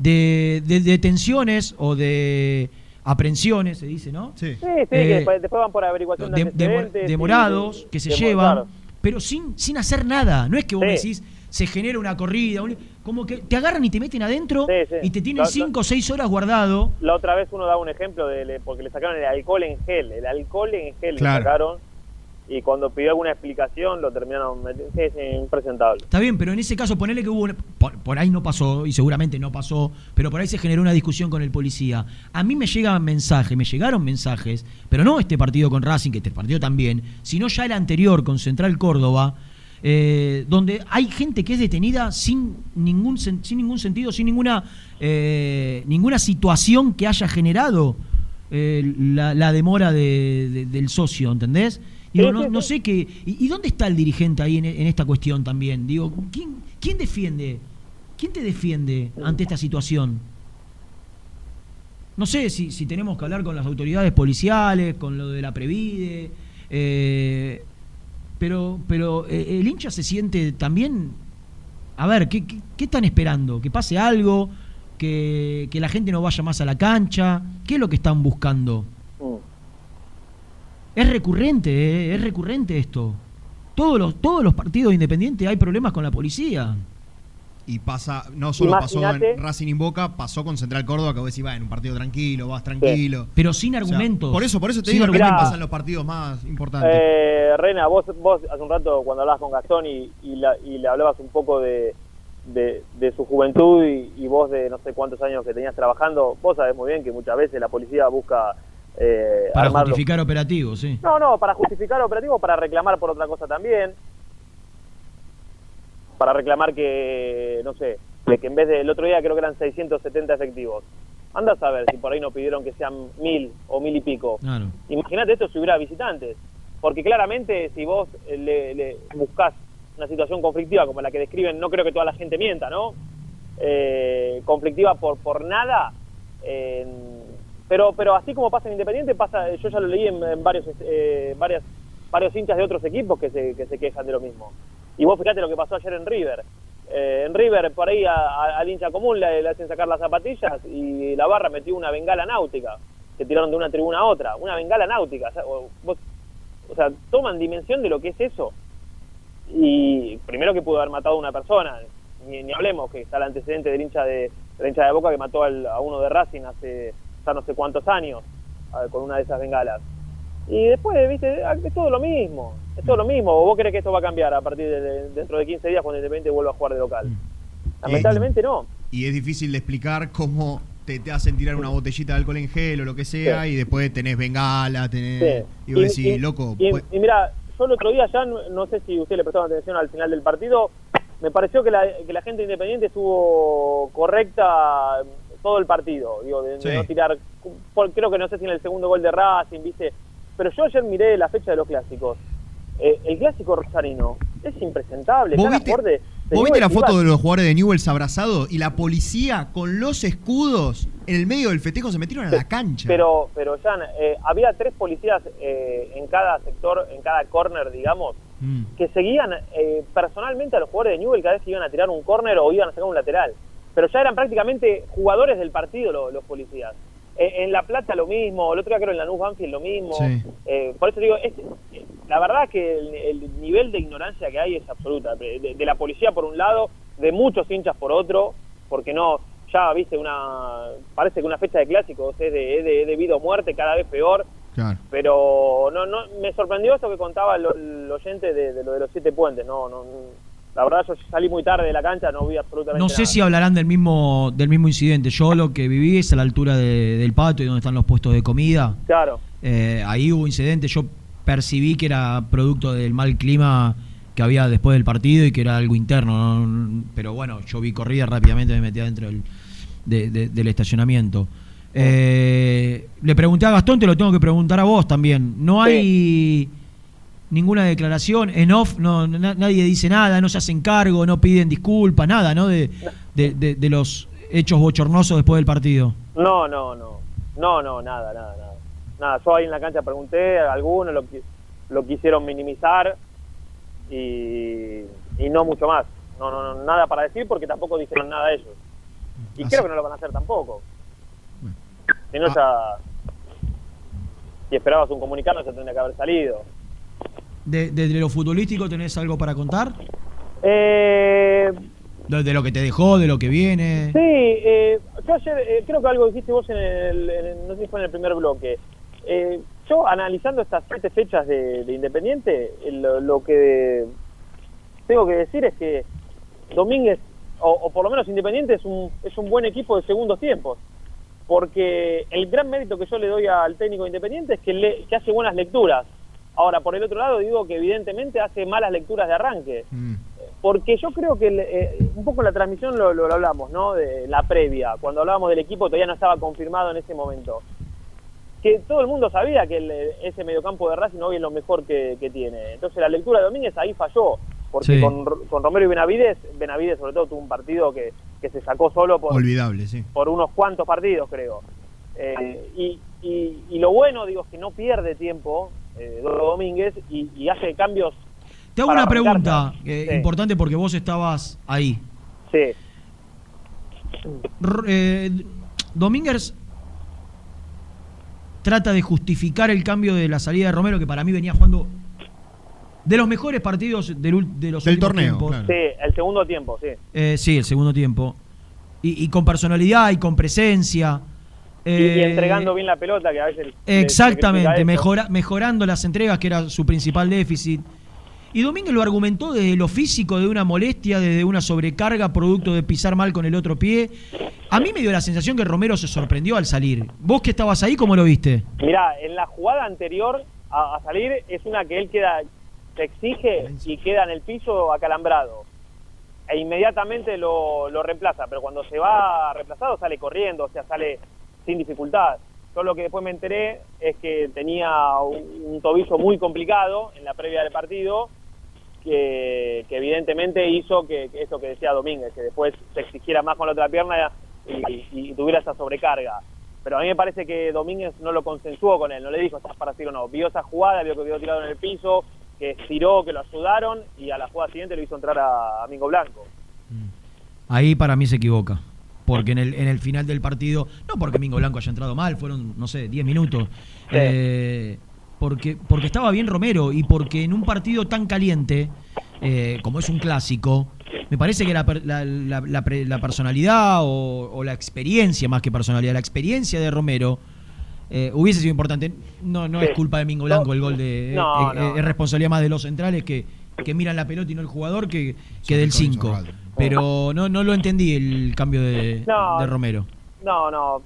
de, de detenciones o de aprehensiones, se dice, ¿no? Sí, sí, Eh, que después, después van por averiguación de, de- de- demorados que se llevan, claro. Pero sin, sin hacer nada. No es que vos Sí. me decís, se genera una corrida, un- como que te agarran y te meten adentro Sí, sí. y te tienen Lo- lo- 5 o 6 horas guardado. La otra vez uno daba un ejemplo de porque le sacaron el alcohol en gel. El alcohol en gel Claro. le sacaron. Y cuando pidió alguna explicación lo terminaron sí, impresentable. Está bien, pero en ese caso ponele que hubo... una- por, por ahí no pasó, y seguramente no pasó, pero por ahí se generó una discusión con el policía. A mí me llegaban mensajes, me llegaron mensajes, pero no este partido con Racing, que este partido también, sino ya el anterior con Central Córdoba, eh, donde hay gente que es detenida sin ningún, sin ningún sentido, sin ninguna, eh, ninguna situación que haya generado eh, la, demora de- de- del socio, ¿entendés? Digo, [LAUGHS] no, sé qué. ¿Y, y dónde está el dirigente ahí en, en esta cuestión también? Digo, ¿quién, ¿quién defiende? ¿Quién te defiende ante esta situación? No sé si, si tenemos que hablar con las autoridades policiales, con lo de la Previde, eh, pero, pero eh, el hincha se siente también. A ver, ¿qué, qué, qué están esperando? ¿Que pase algo? que, que la gente no vaya más a la cancha. ¿Qué es lo que están buscando? Mm. Es recurrente, eh, es recurrente esto. Todos los, todos los partidos independientes hay problemas con la policía. Y pasa, no solo pasó en Racing y Boca, pasó con Central Córdoba, que vos decís, va, en un partido tranquilo, vas tranquilo. Pero sin O sea, argumentos. por eso, por eso te Sin digo que argumentos. pasa en los partidos más importantes. Eh, Rena, vos, vos hace un rato cuando hablabas con Gastón y, y, la- y le hablabas un poco de, de, de su juventud y, y vos de no sé cuántos años que tenías trabajando, vos sabés muy bien que muchas veces la policía busca eh, Para armar los- justificar operativos, sí. No, no, para justificar operativo, para reclamar por otra cosa también. Para reclamar que, no sé, de que en vez del otro día creo que eran 670 efectivos. Anda a saber si por ahí no pidieron que sean mil o mil y pico. Claro. Imagínate esto si hubiera visitantes. Porque claramente si vos eh, le, le buscás una situación conflictiva como la que describen, no creo que toda la gente mienta, ¿no? Eh, conflictiva por, por nada. eh, pero, pero así como pasa en Independiente, pasa, yo ya lo leí en, en varios, eh, varias, varios hinchas de otros equipos que se, que se quejan de lo mismo. Y vos fíjate lo que pasó ayer en River. Eh, en River, por ahí a- al hincha común le, hacen sacar las zapatillas y la barra metió una bengala náutica que tiraron de una tribuna a otra. Una bengala náutica. O sea, vos- o sea, toman dimensión de lo que es eso. Y primero que pudo haber matado a una persona. Ni, ni hablemos que está el antecedente del hincha de, del hincha de Boca que mató al- a uno de Racing hace ya no sé cuántos años con una de esas bengalas. Y después, viste, ah, es todo lo mismo. Es todo lo mismo. ¿O vos crees que esto va a cambiar a partir de, de- dentro de 15 días cuando Independiente vuelva a jugar de local? Lamentablemente no. Y es difícil de explicar cómo te, te hacen tirar una botellita de alcohol en gel o lo que sea, Sí. y después tenés bengala, tenés. Sí. Y vos decís, loco, y- pues- y mira, yo el otro día ya, no, no sé si usted le prestó atención al final del partido, me pareció que la, que la gente independiente estuvo correcta todo el partido, digo, de, no tirar, por- creo que no sé si en el segundo gol de Racing, viste, pero yo ayer miré la fecha de los clásicos. Eh, el clásico rosarino es impresentable, ¿Vos viste- favor de, de ¿Vos viste la foto de los jugadores de Newells abrazados y la policía con los escudos en el medio del festejo se metieron a la cancha? Pero, pero Jan, eh, había tres policías eh, en cada sector, en cada corner, digamos, Mm. que seguían eh, personalmente a los jugadores de Newell cada vez que iban a tirar un córner o iban a sacar un lateral. Pero ya eran prácticamente jugadores del partido lo- los policías. Eh, en La Plata lo mismo, el otro día creo en Lanús Banfield lo mismo. Sí. Eh, por eso digo, es- la verdad que el, el nivel de ignorancia que hay es absoluta. De, la policía por un lado, de muchos hinchas por otro, porque no, ya viste, una parece que una fecha de clásicos es de, de, de vida o muerte, cada vez peor. Claro. Pero no, no, me sorprendió esto que contaba el, el oyente de, de lo de los siete puentes. No, no, la verdad yo salí muy tarde de la cancha, no vi absolutamente No sé nada. si hablarán del mismo, del mismo incidente. Yo lo que viví es a la altura de- del patio y donde están los puestos de comida. Claro. Eh, ahí hubo incidente. Yo percibí que era producto del mal clima que había después del partido y que era algo interno. ¿no? Pero bueno, yo vi corrida rápidamente, me metí adentro del, de- de- del estacionamiento. Eh, le pregunté a Gastón, te lo tengo que preguntar a vos también. No hay ninguna declaración en off, no, na- nadie dice nada, no se hacen cargo, no piden disculpas, nada, ¿no? De, de- de- de los hechos bochornosos después del partido. No, no, no. No, no, nada, nada, nada. Nada, yo ahí en la cancha pregunté, a algunos lo, lo quisieron minimizar y, y no mucho más. No, no, no, nada para decir porque tampoco dijeron nada ellos. Y Así- creo que no lo van a hacer tampoco. Si no, ya... Si esperabas un comunicado, ya tendría que haber salido. De, de- de lo futbolístico tenés algo para contar? Eh, De, de lo que te dejó, de lo que viene. Sí, eh, yo ayer eh, creo que algo dijiste vos en el, en el- no sé si fue en el primer bloque. Eh, yo analizando estas siete fechas de, de Independiente, eh, lo, lo que tengo que decir es que Domínguez, o, o por lo menos Independiente, es un, es un buen equipo de segundos tiempos. Porque el gran mérito que yo le doy al técnico de Independiente es que, le- que hace buenas lecturas. Ahora, por el otro lado, digo que evidentemente hace malas lecturas de arranque porque yo creo que eh, un poco en la transmisión lo, lo- lo hablamos, ¿no? De la previa, cuando hablábamos del equipo todavía no estaba confirmado en ese momento. Que todo el mundo sabía que el- ese mediocampo de Racing hoy es lo mejor que, que tiene. Entonces la lectura de Domínguez ahí falló, porque Sí. con, con Romero y Benavides, Benavides sobre todo tuvo un partido que, que se sacó solo por, Olvidable, sí. por unos cuantos partidos, creo. Eh, y, y- y lo bueno, digo, es que no pierde tiempo eh, Dodo Domínguez y, y hace cambios. Te hago una pregunta eh, Sí. importante porque vos estabas ahí. Sí. R- eh, Domínguez trata de justificar el cambio de la salida de Romero, que para mí venía jugando de los mejores partidos del ul- de los Del torneo, claro. Sí, el segundo tiempo, sí. Eh, sí, el segundo tiempo. Y, y con personalidad y con presencia. Y- y, Eh, entregando bien la pelota, que a veces... Exactamente, mejora- mejorando las entregas, que era su principal déficit. Y Domínguez lo argumentó desde lo físico, de una molestia, desde una sobrecarga, producto de pisar mal con el otro pie. A mí me dio la sensación que Romero se sorprendió al salir. ¿Vos que estabas ahí, cómo lo viste? Mirá, en la jugada anterior a, a salir es una que él queda, se exige y queda en el piso acalambrado. E inmediatamente lo, lo reemplaza, pero cuando se va reemplazado sale corriendo, o sea, sale sin dificultad. Yo lo que después me enteré es que tenía un, tobillo muy complicado en la previa del partido, que, evidentemente hizo que, eso que decía Domínguez, que después se exigiera más con la otra pierna y, tuviera esa sobrecarga. Pero a mí me parece que Domínguez no lo consensuó con él, no le dijo estás para tiro o no. Vio esa jugada, vio que quedó tirado en el piso, que estiró, que lo ayudaron y a la jugada siguiente lo hizo entrar a, Mingo Blanco. Ahí para mí se equivoca. Porque en el, en el final del partido, no porque Mingo Blanco haya entrado mal, fueron, no sé, 10 minutos. eh, porque, porque estaba bien Romero y porque en un partido tan caliente, eh, como es un clásico, me parece que la, la- personalidad o, o la experiencia, más que personalidad, la experiencia de Romero eh, hubiese sido importante. No, no Sí. es culpa de Mingo Blanco el gol de. No, eh, no. es responsabilidad más de los centrales que, que miran la pelota y no el jugador que, que del 5. Pero no, no lo entendí el cambio de, No. de Romero. No, no.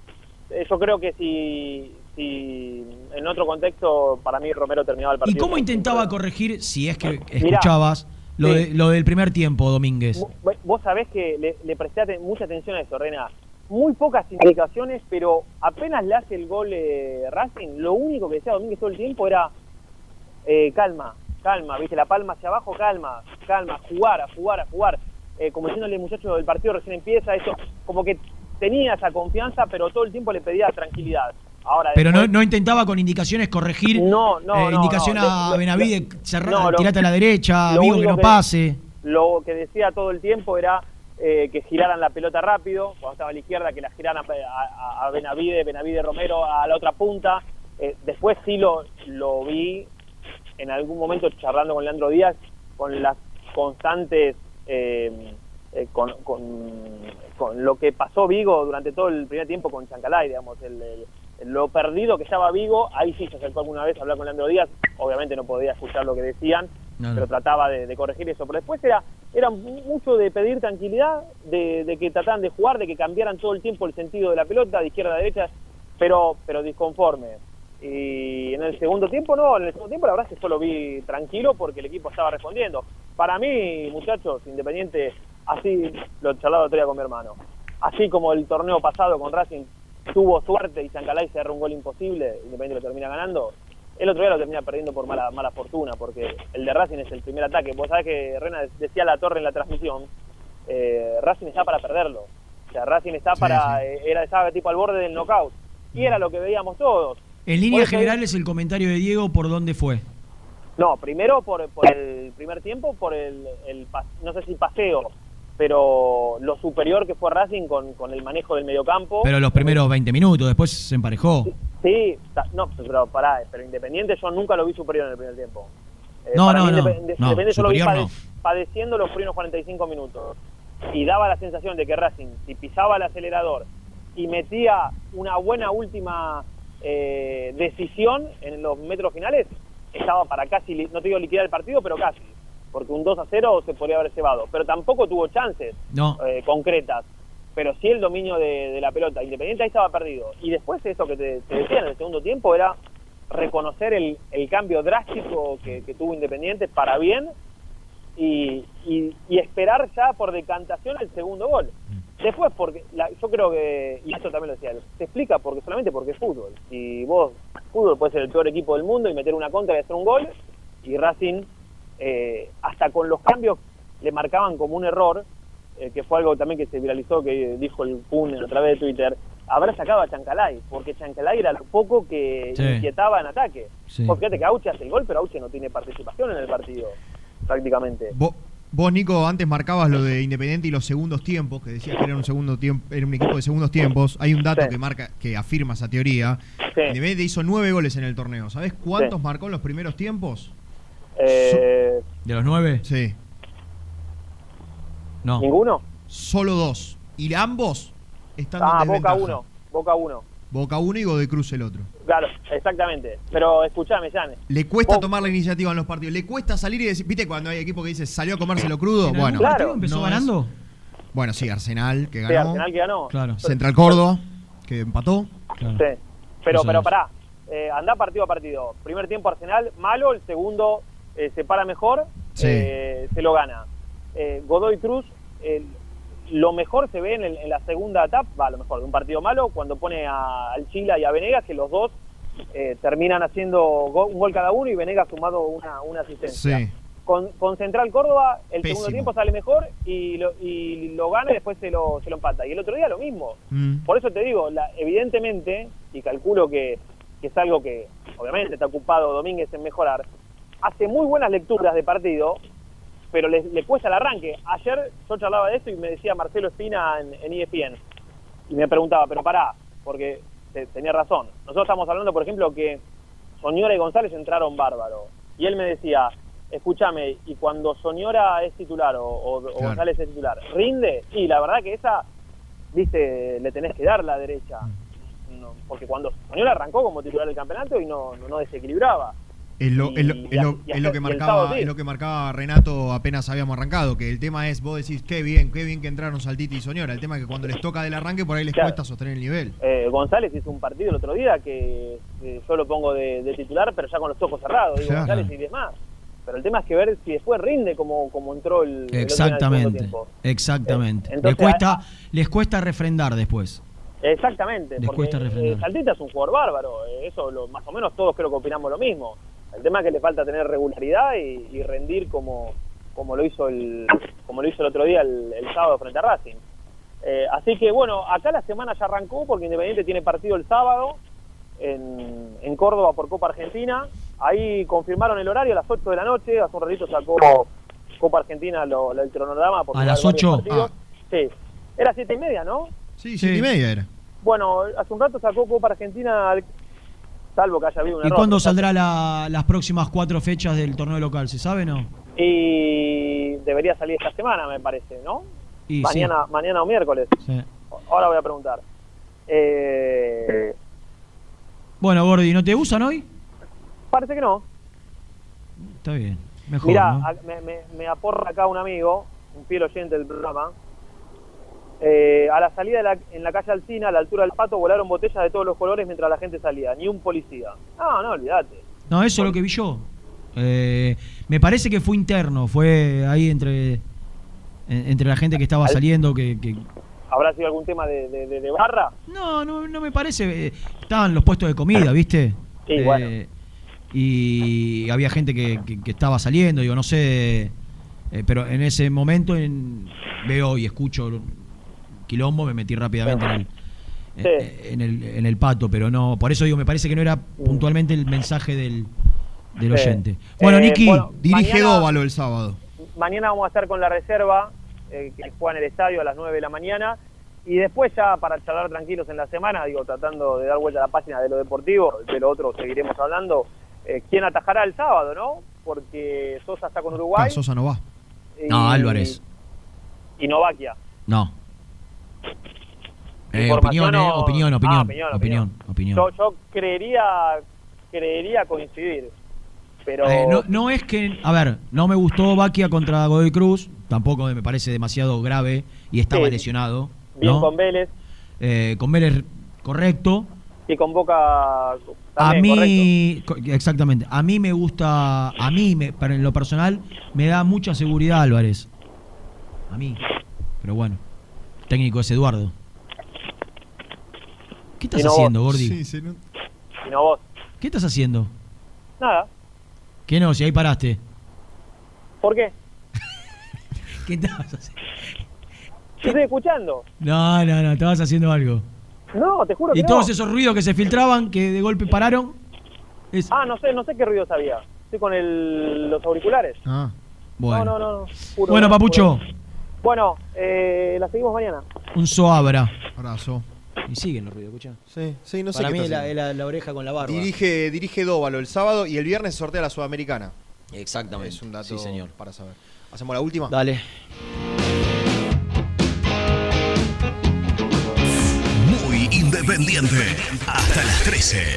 Yo creo que si, si en otro contexto, para mí Romero terminaba el ¿Y partido. cómo intentaba corregir, si es que Mirá, escuchabas, lo, sí. de- lo del primer tiempo, Domínguez? Vos- Vos sabés que le, le presté aten- mucha atención a eso, Rena. Muy pocas indicaciones, pero apenas le hace el gol eh, Racing, lo único que decía Domínguez todo el tiempo era eh, calma, calma, viste, la palma hacia abajo, calma, calma, jugar, a jugar, a jugar. Eh, como diciéndole, muchacho, el partido recién empieza, eso, como que tenía esa confianza, pero todo el tiempo le pedía tranquilidad. Ahora, Pero no, después- no intentaba con indicaciones corregir. No, no, eh, no, indicación no. a Benavide, cerrar, tirate a la derecha, lo Vigo que no pase. Lo que decía todo el tiempo era eh, que giraran la pelota rápido, cuando estaba a la izquierda, que la giraran a, a- a Benavide, Benavide Romero a la otra punta. Eh, después sí lo, lo vi en algún momento charlando con Leandro Díaz, con las constantes, eh, eh, con, con- con lo que pasó Vigo durante todo el primer tiempo con Chancalay, digamos, el- el- lo perdido que estaba Vigo, ahí sí se acercó alguna vez a hablar con Leandro Díaz, obviamente no podía escuchar lo que decían, No, no. pero trataba de, de corregir eso. Pero después era, era mucho de pedir tranquilidad, de, de que trataran de jugar, de que cambiaran todo el tiempo el sentido de la pelota, de izquierda a derecha, pero, pero disconforme. Y en el segundo tiempo no, en el segundo tiempo la verdad es que solo vi tranquilo porque el equipo estaba respondiendo. Para mí, muchachos, Independiente, así lo charlaba el otro día con mi hermano, así como el torneo pasado con Racing tuvo suerte y Chancalay se agarró un gol imposible, Independiente lo termina ganando, el otro día lo termina perdiendo por mala, mala fortuna, porque el de Racing es el primer ataque. Vos sabés que Rena decía la torre en la transmisión, eh, Racing está para perderlo. O sea, Racing está para, eh, era estaba tipo al borde del knockout. Y era lo que veíamos todos. En líneas generales, el comentario de Diego, ¿por dónde fue? No, primero por, por el primer tiempo, por el, el no sé si paseo, pero lo superior que fue Racing con, con el manejo del mediocampo. Pero los primeros 20 minutos, después se emparejó. Sí, no, pero pará, pero Independiente yo nunca lo vi superior en el primer tiempo. Eh, No, no, no, Independ- no, Independiente yo lo vi pade- padeciendo los primeros 45 minutos. Y daba la sensación de que Racing, si pisaba el acelerador y metía una buena última eh, decisión en los metros finales, estaba para casi, no te digo liquidar el partido, pero casi. Porque un 2 a 0 se podría haber llevado. Pero tampoco tuvo chances No. eh, concretas. Pero sí el dominio de, de la pelota. Independiente ahí estaba perdido. Y después eso que te, te decía en el segundo tiempo era reconocer el, el cambio drástico que, que tuvo Independiente para bien y, y- y esperar ya por decantación el segundo gol. Después, porque la- yo creo que, y esto también lo decía, se explica porque solamente porque es fútbol. Si vos, fútbol puede ser el peor equipo del mundo y meter una contra y hacer un gol, y Racing, eh, hasta con los cambios, le marcaban como un error, eh, que fue algo también que se viralizó, que dijo el Kun a través de Twitter, haber sacado a Chancalay, porque Chancalay era lo poco que Sí. inquietaba en ataque. Sí. Vos fíjate que Auche hace el gol, pero Auche no tiene participación en el partido, prácticamente. Vos, Vos, Nico, antes marcabas lo de Independiente y los segundos tiempos, que decías que era un segundo tiempo, era un equipo de segundos tiempos. Hay un dato Sí. que marca, que afirma esa teoría. Sí. Independiente hizo nueve goles en el torneo. ¿Sabés cuántos Sí. marcó en los primeros tiempos? Eh, ¿De los nueve? Sí. No. ¿Ninguno? Solo dos. Y ambos están Ah, en Boca. 1. Boca 1. Boca uno y Godoy Cruz el otro. Claro, exactamente. Pero escuchame, Jan. Le cuesta Vos- tomar la iniciativa en los partidos. Le cuesta salir y decir, ¿viste cuando hay equipo que dice salió a comérselo crudo? ¿En algún Bueno, partido empezó no es- ganando? Bueno, sí, Arsenal que Sí, ganó. Arsenal que ganó. Claro. Central Córdoba que empató. Sí. Pero, Eso pero es. pará. Eh, andá partido a partido. Primer tiempo Arsenal, malo. El segundo eh, se para mejor. Sí. eh, se lo gana. Eh, Godoy Cruz, el- lo mejor se ve en, el- en la segunda etapa, va, lo mejor de un partido malo, cuando pone a, al Chila y a Venegas, que los dos eh, terminan haciendo go- un gol cada uno y Venegas sumado una, una asistencia. Sí. Con, con Central Córdoba, el Pésimo. segundo tiempo sale mejor y lo, y lo gana y después se lo, se lo empata. Y el otro día lo mismo. Mm. Por eso te digo, la- evidentemente, y calculo que, que es algo que obviamente está ocupado Domínguez en mejorar, hace muy buenas lecturas de partido, pero le, le cuesta el arranque. Ayer yo charlaba de esto y me decía Marcelo Espina en, en E ESPN, y me preguntaba, pero pará, porque te- tenía razón. Nosotros estamos hablando, por ejemplo, que Soñora y González entraron bárbaro. Y él me decía, escúchame, y cuando Soñora es titular o, o- o Claro. González es titular, ¿rinde? Y la verdad que esa, viste, le tenés que dar la derecha. No, porque cuando Soñora arrancó como titular del campeonato y no, no, no desequilibraba. Es lo, es lo- es lo- es que marcaba, es lo que marcaba Renato apenas habíamos arrancado, que el tema es, vos decís, qué bien, qué bien que entraron Saltiti y Soñora. El tema es que cuando les toca del arranque, por ahí les Claro. cuesta sostener el nivel. Eh, González hizo un partido el otro día que eh, yo lo pongo de, de titular, pero ya con los ojos cerrados, digo Claro. González y demás. Pero el tema es que ver si después rinde como, como entró el, en el Exactamente. tiempo. Exactamente. Eh, entonces, les, cuesta, les cuesta refrendar después. Exactamente, Les porque cuesta refrendar. eh, Saltita es un jugador bárbaro, eh, eso lo- más o menos todos creo que opinamos lo mismo. El tema es que le falta tener regularidad y, y rendir como, como lo hizo el como lo hizo el otro día el, el sábado frente a Racing. Eh, así que bueno, acá la semana ya arrancó porque Independiente tiene partido el sábado en, en Córdoba por Copa Argentina. Ahí confirmaron el horario a las 8 de la noche, hace un ratito sacó Copa Argentina lo, lo del cronograma. porque ¿A las varios 8? partidos. Sí, era siete y media, ¿no? Sí, siete y media era. Bueno, hace un rato sacó Copa Argentina, salvo que haya habido un ¿Y error. cuándo saldrá la- las próximas cuatro fechas del torneo local? ¿Se sabe no? Y debería salir esta semana, me parece, ¿no? Y mañana, mañana o miércoles. Sí. Ahora voy a preguntar. Eh, Bueno, Gordi, ¿no te usan hoy? parece que no. Está bien. Mejor, Mirá, ¿no? a- me, me- me aporra acá un amigo, un fiel oyente del programa. Eh, a la salida de la- en la calle Alcina, a la altura del pato, volaron botellas de todos los colores mientras la gente salía. Ni un policía. No, no, olvídate. No, eso es lo que vi yo. Eh, me parece que fue interno, fue ahí entre, en- entre la gente que estaba saliendo, que, que- ¿Habrá sido algún tema de, de- barra? No, no, no me parece. eh, Estaban los puestos de comida, ¿viste? Sí, Eh, bueno. Y había gente que, que- que estaba saliendo, digo, no sé. pero en ese momento en- veo y escucho quilombo, me metí rápidamente en el, eh, en, el, en el pato, pero no. Por eso digo, me parece que no era puntualmente el mensaje del, del oyente. Bueno, Eh, Niki, bueno, Dirige Dóvalo el sábado. Mañana vamos a estar con la reserva, eh, que juega en el estadio a las 9 de la mañana. Y después ya para charlar tranquilos en la semana, digo, tratando de dar vuelta a la página de lo deportivo, de lo otro seguiremos hablando. Eh, ¿Quién atajará el sábado, no? Porque Sosa está con Uruguay. Ah, Sosa no va. y- No, Álvarez. Y Novaquia. No. Eh, eh, o- opinión, Ah, opinión, opinión, opinión, opinión. Yo, yo creería, creería coincidir. Pero Eh, no, no es que, a ver, no me gustó Baquia contra Godoy Cruz, tampoco me parece demasiado grave y estaba Sí. lesionado. bien ¿no? con Vélez Eh, con Vélez correcto. y con Boca A también, mí, co- exactamente, a mí me gusta, a mí, me, en lo personal, me da mucha seguridad Álvarez. A mí. Pero bueno, técnico es Eduardo. ¿Qué estás Y no haciendo, vos. Gordi? Sí, sí, no- Y no vos. ¿Qué estás haciendo? Nada. ¿Qué no? Si ahí paraste. ¿Por qué? [LAUGHS] ¿Qué estabas haciendo? Te estoy escuchando. No, no, no, estabas haciendo algo. No, te juro que Y no. todos esos ruidos que se filtraban, que de golpe pararon. Ah, no sé, no sé qué ruidos había. Estoy con el, los auriculares. Ah. Bueno. No, no, no. puro Bueno, Papucho. puro. Bueno, eh, la seguimos mañana. Un soabra. Abrazo. Y siguen los ruidos, escucha. Sí, sí, no sé Para qué mí está la, haciendo. la- la oreja con la barba. Dirige, dirige Dóvalo el sábado y el viernes sortea la Sudamericana. Exactamente. Es un dato Sí, señor. para saber. ¿Hacemos la última? Dale. Muy independiente. Hasta las 13.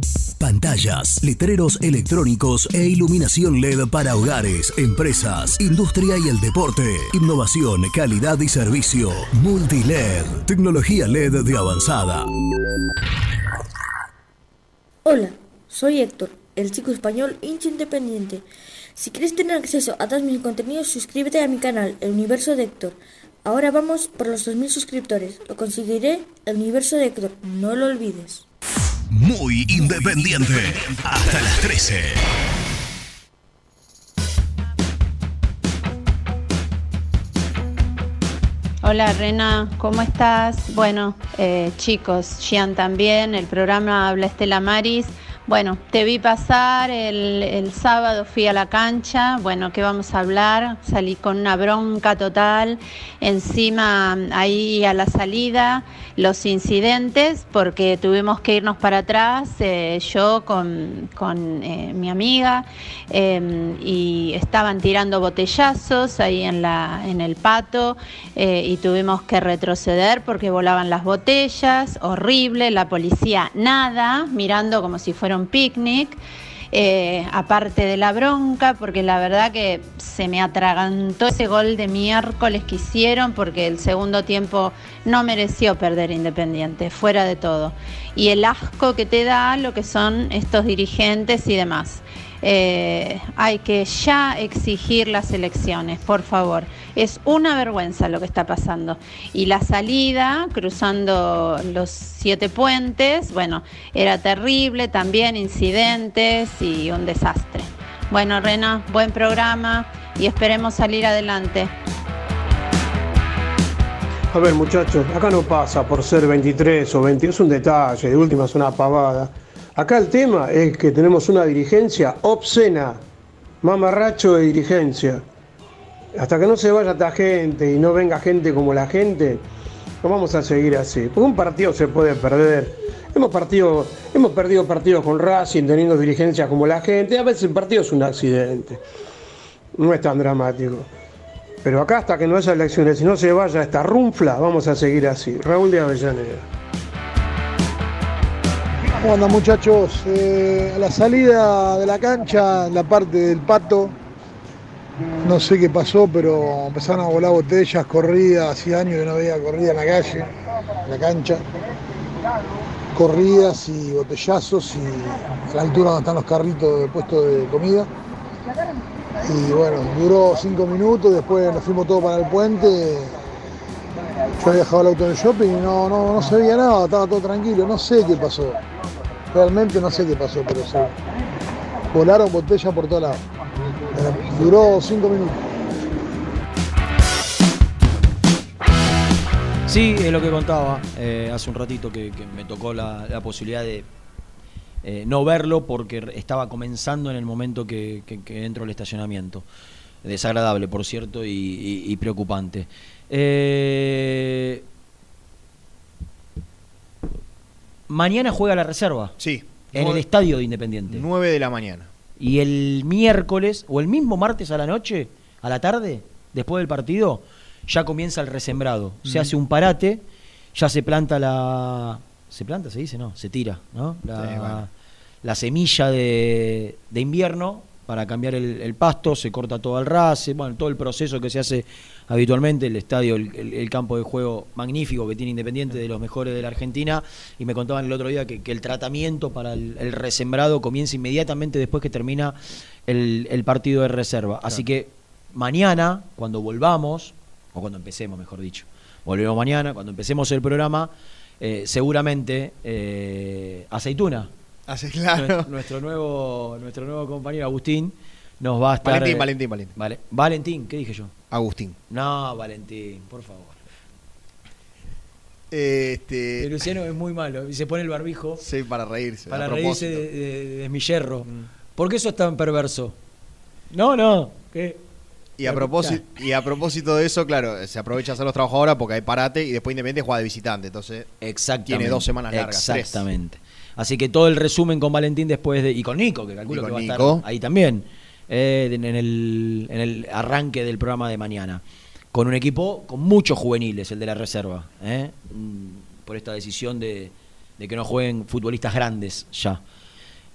Pantallas, letreros electrónicos e iluminación LED para hogares, empresas, industria y el deporte. Innovación, calidad y servicio. Multiled, tecnología LED de avanzada. Hola, soy Héctor, el chico español hincha independiente. Si quieres tener acceso a todos mis contenidos, suscríbete a mi canal, El Universo de Héctor. Ahora vamos por los 2.000 suscriptores. Lo conseguiré, El Universo de Héctor. No lo olvides. Muy independiente. Hasta las 13. Hola Rena, ¿cómo estás? Bueno, eh, chicos, Gian también, el programa Habla Estela Maris. Bueno, te vi pasar el, el sábado, fui a la cancha, bueno, ¿qué vamos a hablar? Salí con una bronca total, encima ahí a la salida, los incidentes, porque tuvimos que irnos para atrás, eh, yo con, con, eh, mi amiga, eh, y estaban tirando botellazos ahí en, la, en el pato, eh, y tuvimos que retroceder porque volaban las botellas, horrible, la policía nada, mirando como si fuera un picnic. eh, aparte de la bronca, porque la verdad que se me atragantó ese gol de miércoles que hicieron, porque el segundo tiempo no mereció perder Independiente, fuera de todo. Y el asco que te da lo que son estos dirigentes y demás. Eh, hay que ya exigir las elecciones, por favor. Es una vergüenza lo que está pasando. Y la salida, cruzando los siete puentes, bueno, era terrible, también incidentes y un desastre. Bueno, Rena, buen programa y esperemos salir adelante. A ver, muchachos, acá no pasa por ser 23 o 20, es un detalle, de última es una pavada. Acá el tema es que tenemos una dirigencia obscena, mamarracho de dirigencia. Hasta que no se vaya esta gente y no venga gente como la gente, no vamos a seguir así. Porque un partido se puede perder. Hemos, partido, hemos perdido partidos con Racing teniendo dirigencias como la gente. A veces el partido es un accidente. No es tan dramático. Pero acá hasta que no haya elecciones y no se vaya esta runfla, vamos a seguir así. Raúl de Avellaneda. ¿Cómo andan muchachos? Eh, a la salida de la cancha, la parte del pato, no sé qué pasó, pero empezaron a volar botellas, corridas, hacía años que no veía corrida en la calle, en la cancha. Corridas y botellazos y a la altura donde están los carritos de puesto de comida. Y bueno, duró cinco minutos, después nos fuimos todos para el puente. Yo había dejado el auto en el shopping y no, no, no se veía nada, estaba todo tranquilo, no sé qué pasó. Realmente no sé qué pasó, pero se volaron botellas por todos lados. Eh, Duró cinco minutos. Sí, es lo que contaba eh, hace un ratito que, me tocó la, posibilidad de eh, no verlo porque estaba comenzando en el momento que, que, entro al estacionamiento. Desagradable, por cierto, y, y- y preocupante. Eh, mañana juega la reserva. Sí. En el estadio de Independiente. 9 de la mañana. Y el miércoles, o el mismo martes a la noche, a la tarde, después del partido, ya comienza el resembrado. Se hace un parate, ya se planta la. ¿Se planta? ¿Se dice? No, se tira, ¿no? La, Sí, bueno. la semilla de, de invierno para cambiar el, el pasto, se corta todo el race, bueno, todo el proceso que se hace habitualmente, el estadio, el, el- el campo de juego magnífico que tiene Independiente, de los mejores de la Argentina, y me contaban el otro día que, que el tratamiento para el, resembrado comienza inmediatamente después que termina el, el partido de reserva. Así que mañana, cuando volvamos, o cuando empecemos, mejor dicho, volvemos mañana, cuando empecemos el programa, eh, seguramente eh, Aceituna, Claro. Nue- Nuestro nuevo, nuestro nuevo compañero Agustín nos va a estar. Valentín, eh, Valentín, Valentín. Vale. Valentín, ¿qué dije yo? Agustín. No, Valentín, por favor. Este, Luciano es muy malo. Y se pone el barbijo. Sí, para reírse. Para a reírse de, de- de mi yerro. ¿Por qué eso es tan perverso? No, no. ¿qué? Y a, propósito, y a propósito de eso, claro, se aprovecha a hacer los trabajos ahora porque hay parate y después Independiente juega de visitante. Entonces, Exactamente. tiene dos semanas largas. tres. Así que todo el resumen con Valentín después de. Y con Nico, que calculo que va a Nico. estar ahí también. eh, en, el, en el arranque del programa de mañana. Con un equipo con muchos juveniles, el de la reserva. ¿eh? Mm, Por esta decisión de, de que no jueguen futbolistas grandes ya.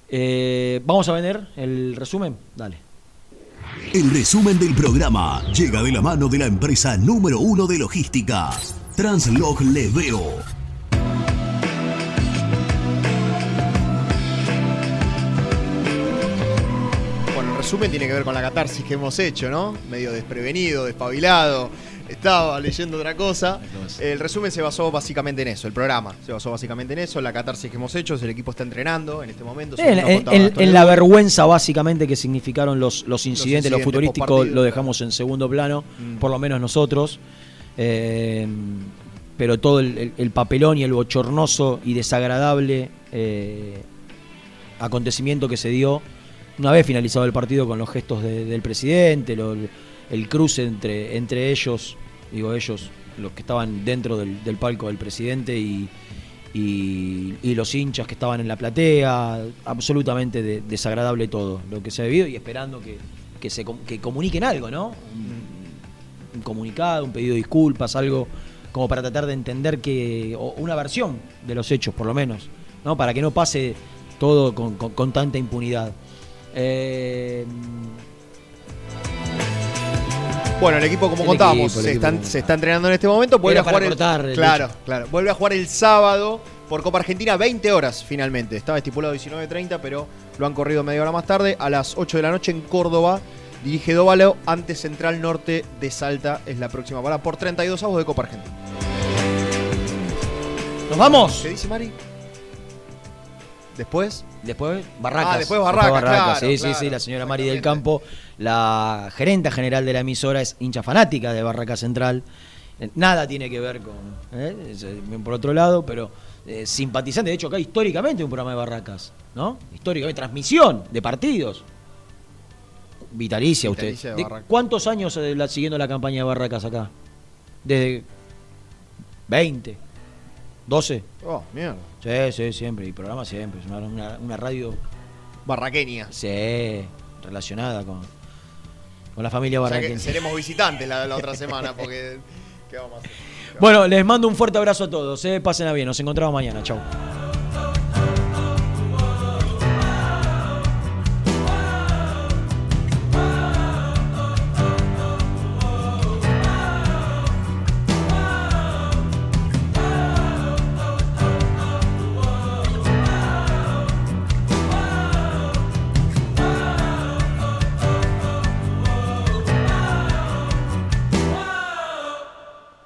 Eh, Vamos a vender el resumen. Dale. El resumen del programa llega de la mano de la empresa número uno de logística, Translog Leveo. Resumen tiene que ver con la catarsis que hemos hecho, ¿no? Medio desprevenido, despabilado. Estaba leyendo otra cosa. El resumen se basó básicamente en eso, el programa se basó básicamente en eso, en la catarsis que hemos hecho. El equipo está entrenando en este momento. En, la vergüenza básicamente que significaron los, los incidentes, los incidentes futurísticos post-partido, lo dejamos en segundo plano, Mm. por lo menos nosotros. Eh, pero todo el, el- el papelón y el bochornoso y desagradable eh, acontecimiento que se dio una vez finalizado el partido con los gestos de- del presidente, el cruce entre, entre ellos, digo ellos, los que estaban dentro del, palco del presidente y, los hinchas que estaban en la platea, absolutamente de- desagradable todo lo que se ha vivido y esperando que, que se que comuniquen algo, ¿no? Un, un comunicado, un pedido de disculpas, algo como para tratar de entender que, o una versión de los hechos, por lo menos, ¿no? Para que no pase todo con- con tanta impunidad. Eh, Bueno, el equipo, como El contábamos, equipo, se, equipo. están- se está entrenando en este momento. Vuelve Era a jugar para el, cortar, el claro, claro. Vuelve a jugar el sábado por Copa Argentina, 20 horas finalmente. Estaba estipulado 19.30, pero lo han corrido media hora más tarde. A las 8 de la noche en Córdoba. Dirige Dóvalo ante Central Norte de Salta. Es la próxima parada por 32 avos de Copa Argentina. ¿Nos vamos? ¿Qué dice Mari? Después. Después Barracas. Ah, después Barracas, claro, sí, sí, claro, sí, la señora Mari del Campo, la gerenta general de la emisora, es hincha fanática de Barracas Central. Eh, Nada tiene que ver con, ¿eh? Eh, por otro lado, pero eh, simpatizante. De hecho, acá históricamente un programa de Barracas, ¿no? Históricamente, transmisión de partidos. Vitalicia, usted. ¿De Barracas. ¿Cuántos años la- siguiendo la campaña de Barracas acá? Desde 20, 12. Oh, mierda. Sí, sí, siempre. Y programa siempre. Es una, una- una radio. Barraqueña. Sí, relacionada con, con la familia O sea que barraqueña. seremos [LAUGHS] visitantes la, la otra semana porque. ¿Qué vamos a hacer? Bueno, les mando un fuerte abrazo a todos. Eh. Pasen a bien. Nos encontramos mañana. Chau.